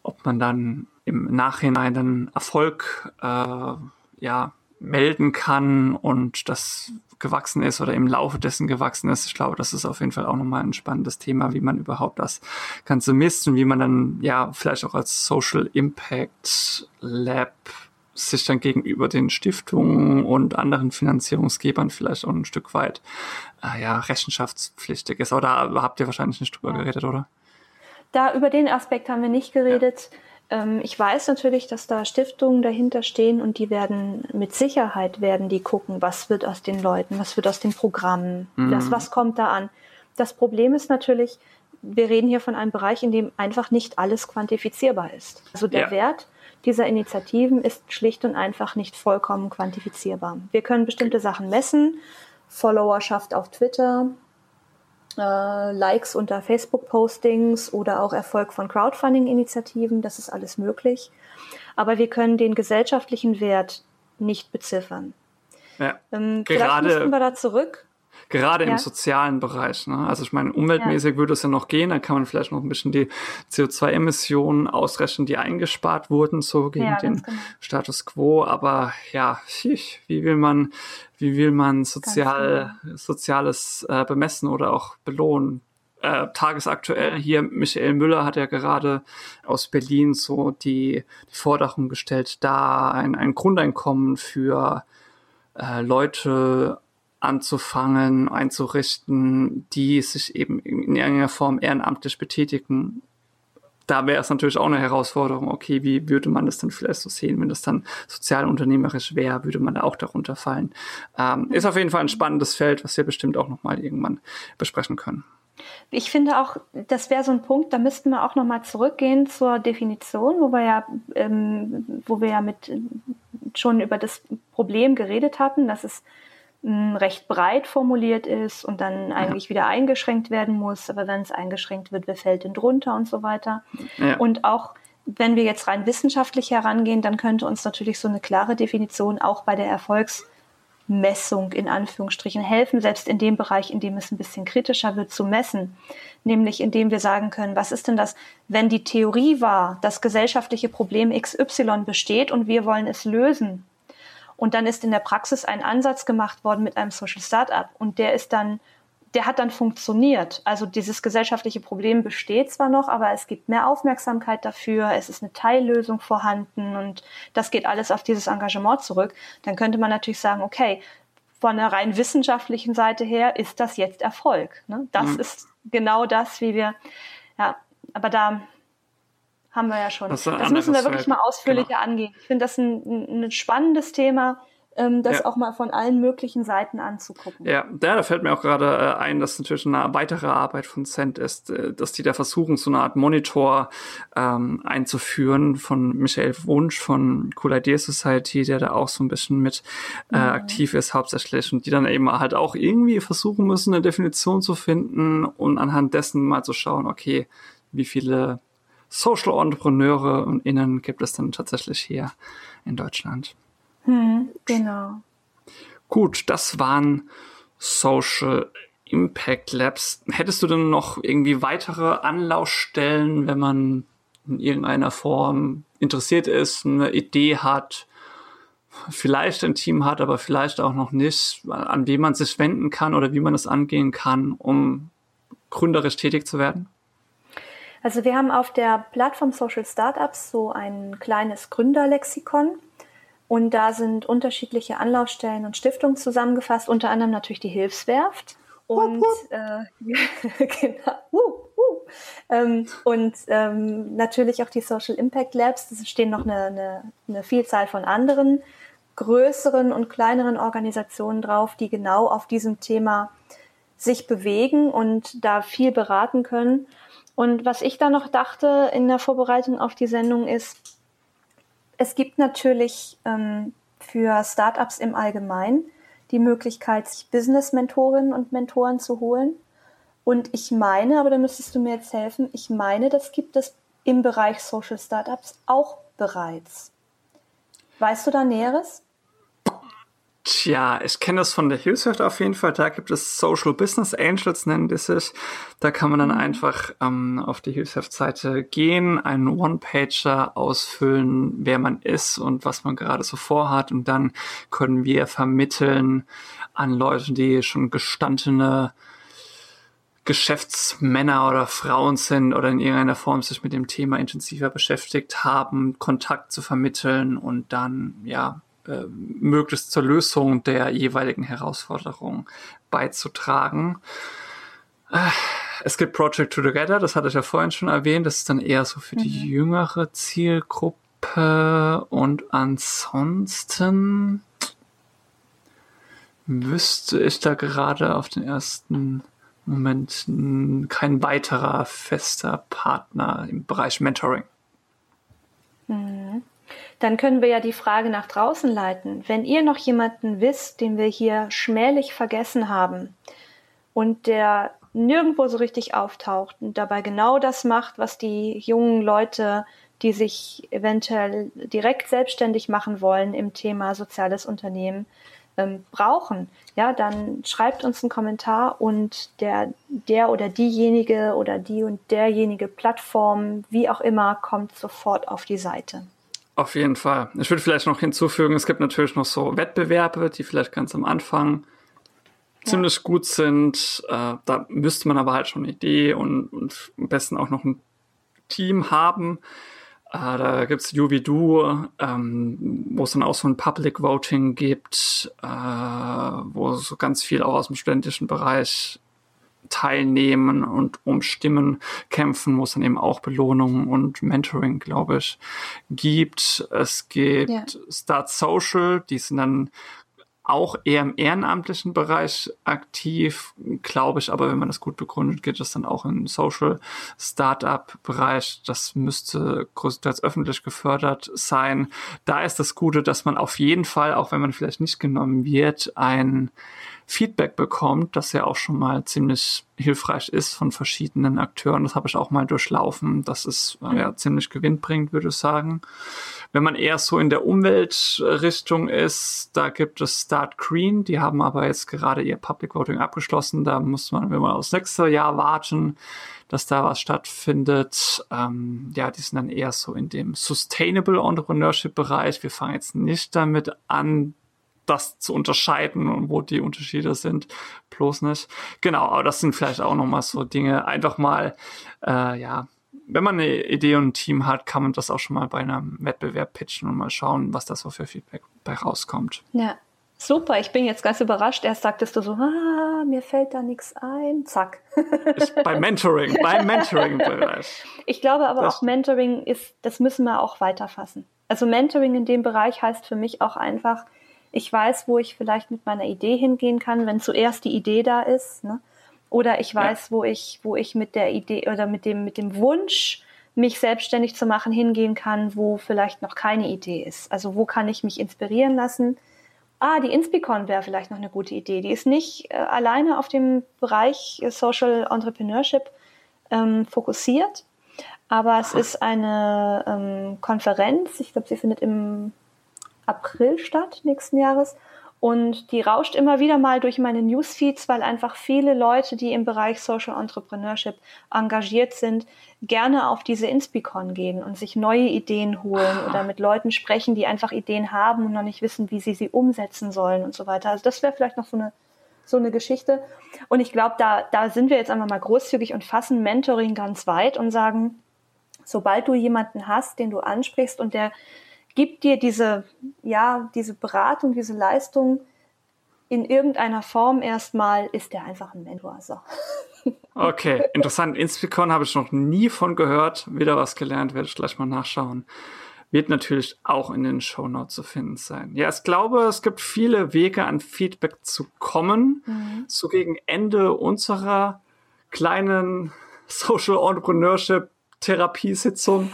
B: ob man dann im Nachhinein dann Erfolg äh, ja melden kann und das gewachsen ist oder im Laufe dessen gewachsen ist. Ich glaube, das ist auf jeden Fall auch nochmal ein spannendes Thema, wie man überhaupt das Ganze misst und wie man dann ja vielleicht auch als Social Impact Lab sich dann gegenüber den Stiftungen und anderen Finanzierungsgebern vielleicht auch ein Stück weit äh, ja, rechenschaftspflichtig ist. Aber da habt ihr wahrscheinlich nicht drüber geredet, oder?
A: Da über den Aspekt haben wir nicht geredet. Ja. Ähm, ich weiß natürlich, dass da Stiftungen dahinter stehen und die werden mit Sicherheit werden die gucken, was wird aus den Leuten, was wird aus den Programmen, mhm. das, was kommt da an. Das Problem ist natürlich, wir reden hier von einem Bereich, in dem einfach nicht alles quantifizierbar ist. Also der ja. Wert dieser Initiativen ist schlicht und einfach nicht vollkommen quantifizierbar. Wir können bestimmte Sachen messen, Followerschaft auf Twitter, äh, Likes unter Facebook-Postings oder auch Erfolg von Crowdfunding-Initiativen. Das ist alles möglich. Aber wir können den gesellschaftlichen Wert nicht beziffern.
B: Ja, ähm, gerade,
A: wir da zurück.
B: Gerade ja. im sozialen Bereich. Ne? Also ich meine, umweltmäßig ja. würde es ja noch gehen. Da kann man vielleicht noch ein bisschen die CO2-Emissionen ausrechnen, die eingespart wurden, so gegen ja, den genau. Status quo. Aber ja, wie will man, wie will man sozial, soziales äh, bemessen oder auch belohnen? Äh, tagesaktuell hier, Michael Müller hat ja gerade aus Berlin so die, die Forderung gestellt, da ein, ein Grundeinkommen für äh, Leute anzufangen, einzurichten, die sich eben in irgendeiner Form ehrenamtlich betätigen. Da wäre es natürlich auch eine Herausforderung, okay, wie würde man das dann vielleicht so sehen, wenn das dann sozialunternehmerisch wäre, würde man da auch darunter fallen. Ähm, ist auf jeden Fall ein spannendes Feld, was wir bestimmt auch nochmal irgendwann besprechen können.
A: Ich finde auch, das wäre so ein Punkt, da müssten wir auch nochmal zurückgehen zur Definition, wo wir ja, ähm, wo wir ja mit schon über das Problem geredet hatten, dass es recht breit formuliert ist und dann eigentlich ja. wieder eingeschränkt werden muss. Aber wenn es eingeschränkt wird, wer fällt denn drunter und so weiter. Ja. Und auch wenn wir jetzt rein wissenschaftlich herangehen, dann könnte uns natürlich so eine klare Definition auch bei der Erfolgsmessung in Anführungsstrichen helfen, selbst in dem Bereich, in dem es ein bisschen kritischer wird zu messen. Nämlich indem wir sagen können, was ist denn das, wenn die Theorie war, das gesellschaftliche Problem XY besteht und wir wollen es lösen, und dann ist in der Praxis ein Ansatz gemacht worden mit einem Social Startup und der ist dann, der hat dann funktioniert. Also dieses gesellschaftliche Problem besteht zwar noch, aber es gibt mehr Aufmerksamkeit dafür, es ist eine Teillösung vorhanden und das geht alles auf dieses Engagement zurück. Dann könnte man natürlich sagen, okay, von der rein wissenschaftlichen Seite her ist das jetzt Erfolg. Ne? Das mhm. ist genau das, wie wir, ja, aber da, haben wir ja schon. Das, das müssen wir wirklich Feld. mal ausführlicher genau. angehen. Ich finde das ein, ein spannendes Thema, ähm, das ja. auch mal von allen möglichen Seiten anzugucken.
B: Ja, da fällt mir auch gerade äh, ein, dass natürlich eine weitere Arbeit von Cent ist, äh, dass die da versuchen, so eine Art Monitor ähm, einzuführen von Michael Wunsch von Cool Idea Society, der da auch so ein bisschen mit äh, mhm. aktiv ist hauptsächlich und die dann eben halt auch irgendwie versuchen müssen, eine Definition zu finden und anhand dessen mal zu schauen, okay, wie viele Social Entrepreneure und Innen gibt es dann tatsächlich hier in Deutschland.
A: Hm, genau.
B: Gut, das waren Social Impact Labs. Hättest du denn noch irgendwie weitere Anlaufstellen, wenn man in irgendeiner Form interessiert ist, eine Idee hat, vielleicht ein Team hat, aber vielleicht auch noch nicht, an wen man sich wenden kann oder wie man es angehen kann, um gründerisch tätig zu werden?
A: Also wir haben auf der Plattform Social Startups so ein kleines Gründerlexikon und da sind unterschiedliche Anlaufstellen und Stiftungen zusammengefasst, unter anderem natürlich die Hilfswerft und äh, genau, uh, uh. Ähm, und ähm, natürlich auch die Social Impact Labs. Es stehen noch eine, eine, eine Vielzahl von anderen größeren und kleineren Organisationen drauf, die genau auf diesem Thema sich bewegen und da viel beraten können. Und was ich da noch dachte in der Vorbereitung auf die Sendung ist, es gibt natürlich ähm, für Startups im Allgemeinen die Möglichkeit, sich Business-Mentorinnen und Mentoren zu holen. Und ich meine, aber da müsstest du mir jetzt helfen, ich meine, das gibt es im Bereich Social Startups auch bereits. Weißt du da Näheres?
B: Tja, ich kenne das von der Hilfswerft auf jeden Fall. Da gibt es Social Business Angels, nennen die sich. Da kann man dann mhm. einfach ähm, auf die Hilfswerft-Seite gehen, einen One-Pager ausfüllen, wer man ist und was man gerade so vorhat. Und dann können wir vermitteln an Leute, die schon gestandene Geschäftsmänner oder Frauen sind oder in irgendeiner Form sich mit dem Thema intensiver beschäftigt haben, Kontakt zu vermitteln und dann, ja, äh, möglichst zur Lösung der jeweiligen Herausforderung beizutragen. Es gibt Project Together, das hatte ich ja vorhin schon erwähnt, das ist dann eher so für mhm. die jüngere Zielgruppe und ansonsten wüsste ich da gerade auf den ersten Moment kein weiterer fester Partner im Bereich Mentoring.
A: Mhm dann können wir ja die Frage nach draußen leiten. Wenn ihr noch jemanden wisst, den wir hier schmählich vergessen haben und der nirgendwo so richtig auftaucht und dabei genau das macht, was die jungen Leute, die sich eventuell direkt selbstständig machen wollen im Thema soziales Unternehmen, ähm, brauchen, ja, dann schreibt uns einen Kommentar und der, der oder diejenige oder die und derjenige Plattform, wie auch immer, kommt sofort auf die Seite.
B: Auf jeden Fall. Ich würde vielleicht noch hinzufügen, es gibt natürlich noch so Wettbewerbe, die vielleicht ganz am Anfang ja. ziemlich gut sind. Äh, da müsste man aber halt schon eine Idee und, und am besten auch noch ein Team haben. Äh, da gibt es UVDO, ähm, wo es dann auch so ein Public Voting gibt, äh, wo so ganz viel auch aus dem studentischen Bereich teilnehmen und um Stimmen kämpfen, wo es dann eben auch Belohnungen und Mentoring, glaube ich, gibt. Es gibt ja. Start Social, die sind dann auch eher im ehrenamtlichen Bereich aktiv, glaube ich, aber wenn man das gut begründet, geht es dann auch im Social Startup Bereich. Das müsste größtenteils öffentlich gefördert sein. Da ist das Gute, dass man auf jeden Fall, auch wenn man vielleicht nicht genommen wird, ein Feedback bekommt, das ja auch schon mal ziemlich hilfreich ist von verschiedenen Akteuren. Das habe ich auch mal durchlaufen. Das ist äh, ja ziemlich gewinnbringend, würde ich sagen. Wenn man eher so in der Umweltrichtung ist, da gibt es Start Green. Die haben aber jetzt gerade ihr Public Voting abgeschlossen. Da muss man, wenn man aufs nächste Jahr warten, dass da was stattfindet. Ähm, ja, die sind dann eher so in dem Sustainable Entrepreneurship Bereich. Wir fangen jetzt nicht damit an, das zu unterscheiden und wo die Unterschiede sind. Bloß nicht. Genau, aber das sind vielleicht auch nochmal so Dinge. Einfach mal, äh, ja, wenn man eine Idee und ein Team hat, kann man das auch schon mal bei einem Wettbewerb pitchen und mal schauen, was da so für Feedback bei rauskommt.
A: Ja, super. Ich bin jetzt ganz überrascht. Erst sagtest du so, ah, mir fällt da nichts ein. Zack.
B: Ist bei Mentoring, beim Mentoring-Bereich.
A: Ich glaube aber das auch Mentoring ist, das müssen wir auch weiterfassen. Also Mentoring in dem Bereich heißt für mich auch einfach, Ich weiß, wo ich vielleicht mit meiner Idee hingehen kann, wenn zuerst die Idee da ist. Ne? Oder ich weiß, ja. wo ich, wo ich mit der Idee oder mit dem, mit dem Wunsch, mich selbstständig zu machen, hingehen kann, wo vielleicht noch keine Idee ist. Also wo kann ich mich inspirieren lassen? Ah, die Inspicon wäre vielleicht noch eine gute Idee. Die ist nicht äh, alleine auf dem Bereich Social Entrepreneurship ähm, fokussiert, aber es ist eine ähm, Konferenz. Ich glaube, sie findet im April statt nächsten Jahres und die rauscht immer wieder mal durch meine Newsfeeds, weil einfach viele Leute, die im Bereich Social Entrepreneurship engagiert sind, gerne auf diese Inspicon gehen und sich neue Ideen holen ah. oder mit Leuten sprechen, die einfach Ideen haben und noch nicht wissen, wie sie sie umsetzen sollen und so weiter. Also das wäre vielleicht noch so eine so eine Geschichte. Und ich glaube, da, da sind wir jetzt einfach mal großzügig und fassen Mentoring ganz weit und sagen, sobald du jemanden hast, den du ansprichst und der gibt dir diese, ja, diese Beratung, diese Leistung in irgendeiner Form erstmal, ist der einfach ein Mentor. So.
B: Okay, interessant. Inspicon habe ich noch nie von gehört. Wieder was gelernt, werde ich gleich mal nachschauen. Wird natürlich auch in den Show Notes zu finden sein. Ja, ich glaube, es gibt viele Wege an Feedback zu kommen. Mhm. So gegen Ende unserer kleinen Social Entrepreneurship Therapiesitzung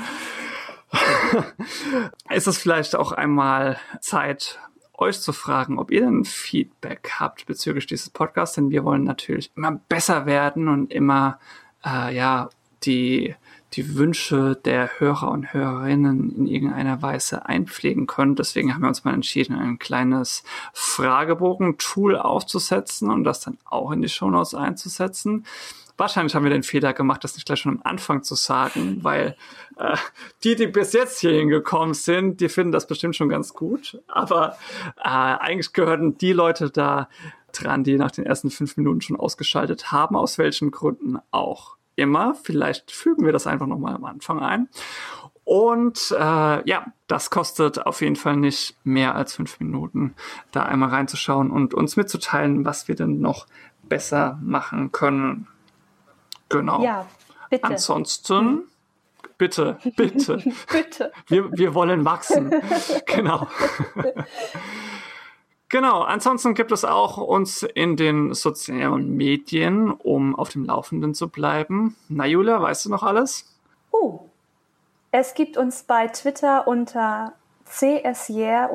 B: ist es vielleicht auch einmal Zeit, euch zu fragen, ob ihr denn Feedback habt bezüglich dieses Podcasts, denn wir wollen natürlich immer besser werden und immer äh, ja die die Wünsche der Hörer und Hörerinnen in irgendeiner Weise einpflegen können. Deswegen haben wir uns mal entschieden, ein kleines Fragebogen-Tool aufzusetzen und das dann auch in die Shownotes einzusetzen. Wahrscheinlich haben wir den Fehler gemacht, das nicht gleich schon am Anfang zu sagen, weil äh, die, die bis jetzt hier hingekommen sind, die finden das bestimmt schon ganz gut. Aber äh, eigentlich gehören die Leute da dran, die nach den ersten fünf Minuten schon ausgeschaltet haben, aus welchen Gründen auch immer. Vielleicht fügen wir das einfach nochmal am Anfang ein. Und äh, ja, das kostet auf jeden Fall nicht mehr als fünf Minuten, da einmal reinzuschauen und uns mitzuteilen, was wir denn noch besser machen können. Genau.
A: Ja, bitte.
B: Ansonsten, bitte, bitte.
A: bitte.
B: Wir, wir wollen wachsen. genau. Genau, ansonsten gibt es auch uns in den sozialen Medien, um auf dem Laufenden zu bleiben. Na Julia, weißt du noch alles?
A: Uh, es gibt uns bei Twitter unter csjer-de.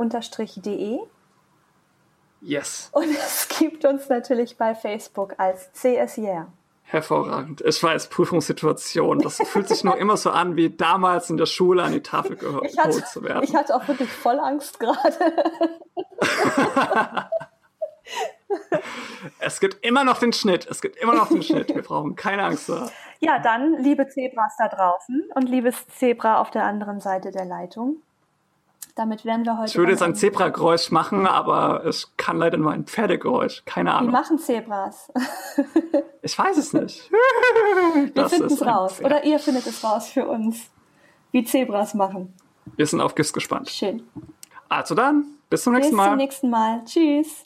B: Yes.
A: Und es gibt uns natürlich bei Facebook als csjer.
B: Hervorragend. Ich weiß, Prüfungssituation. Das fühlt sich noch immer so an, wie damals in der Schule an die Tafel geholt zu werden.
A: Ich hatte auch wirklich voll Angst gerade.
B: es gibt immer noch den Schnitt. Es gibt immer noch den Schnitt. Wir brauchen keine Angst da.
A: Ja, dann, liebe Zebras da draußen und liebes Zebra auf der anderen Seite der Leitung. Damit werden wir heute.
B: Ich würde jetzt ein Zebrageräusch machen, aber es kann leider nur ein Pferdegeräusch. Keine Ahnung.
A: Wie machen Zebras?
B: ich weiß es nicht.
A: wir finden es raus. Oder ihr findet es raus für uns, wie Zebras machen.
B: Wir sind auf GIFs gespannt.
A: Schön.
B: Also dann, bis zum nächsten Mal.
A: Bis zum nächsten Mal. Tschüss.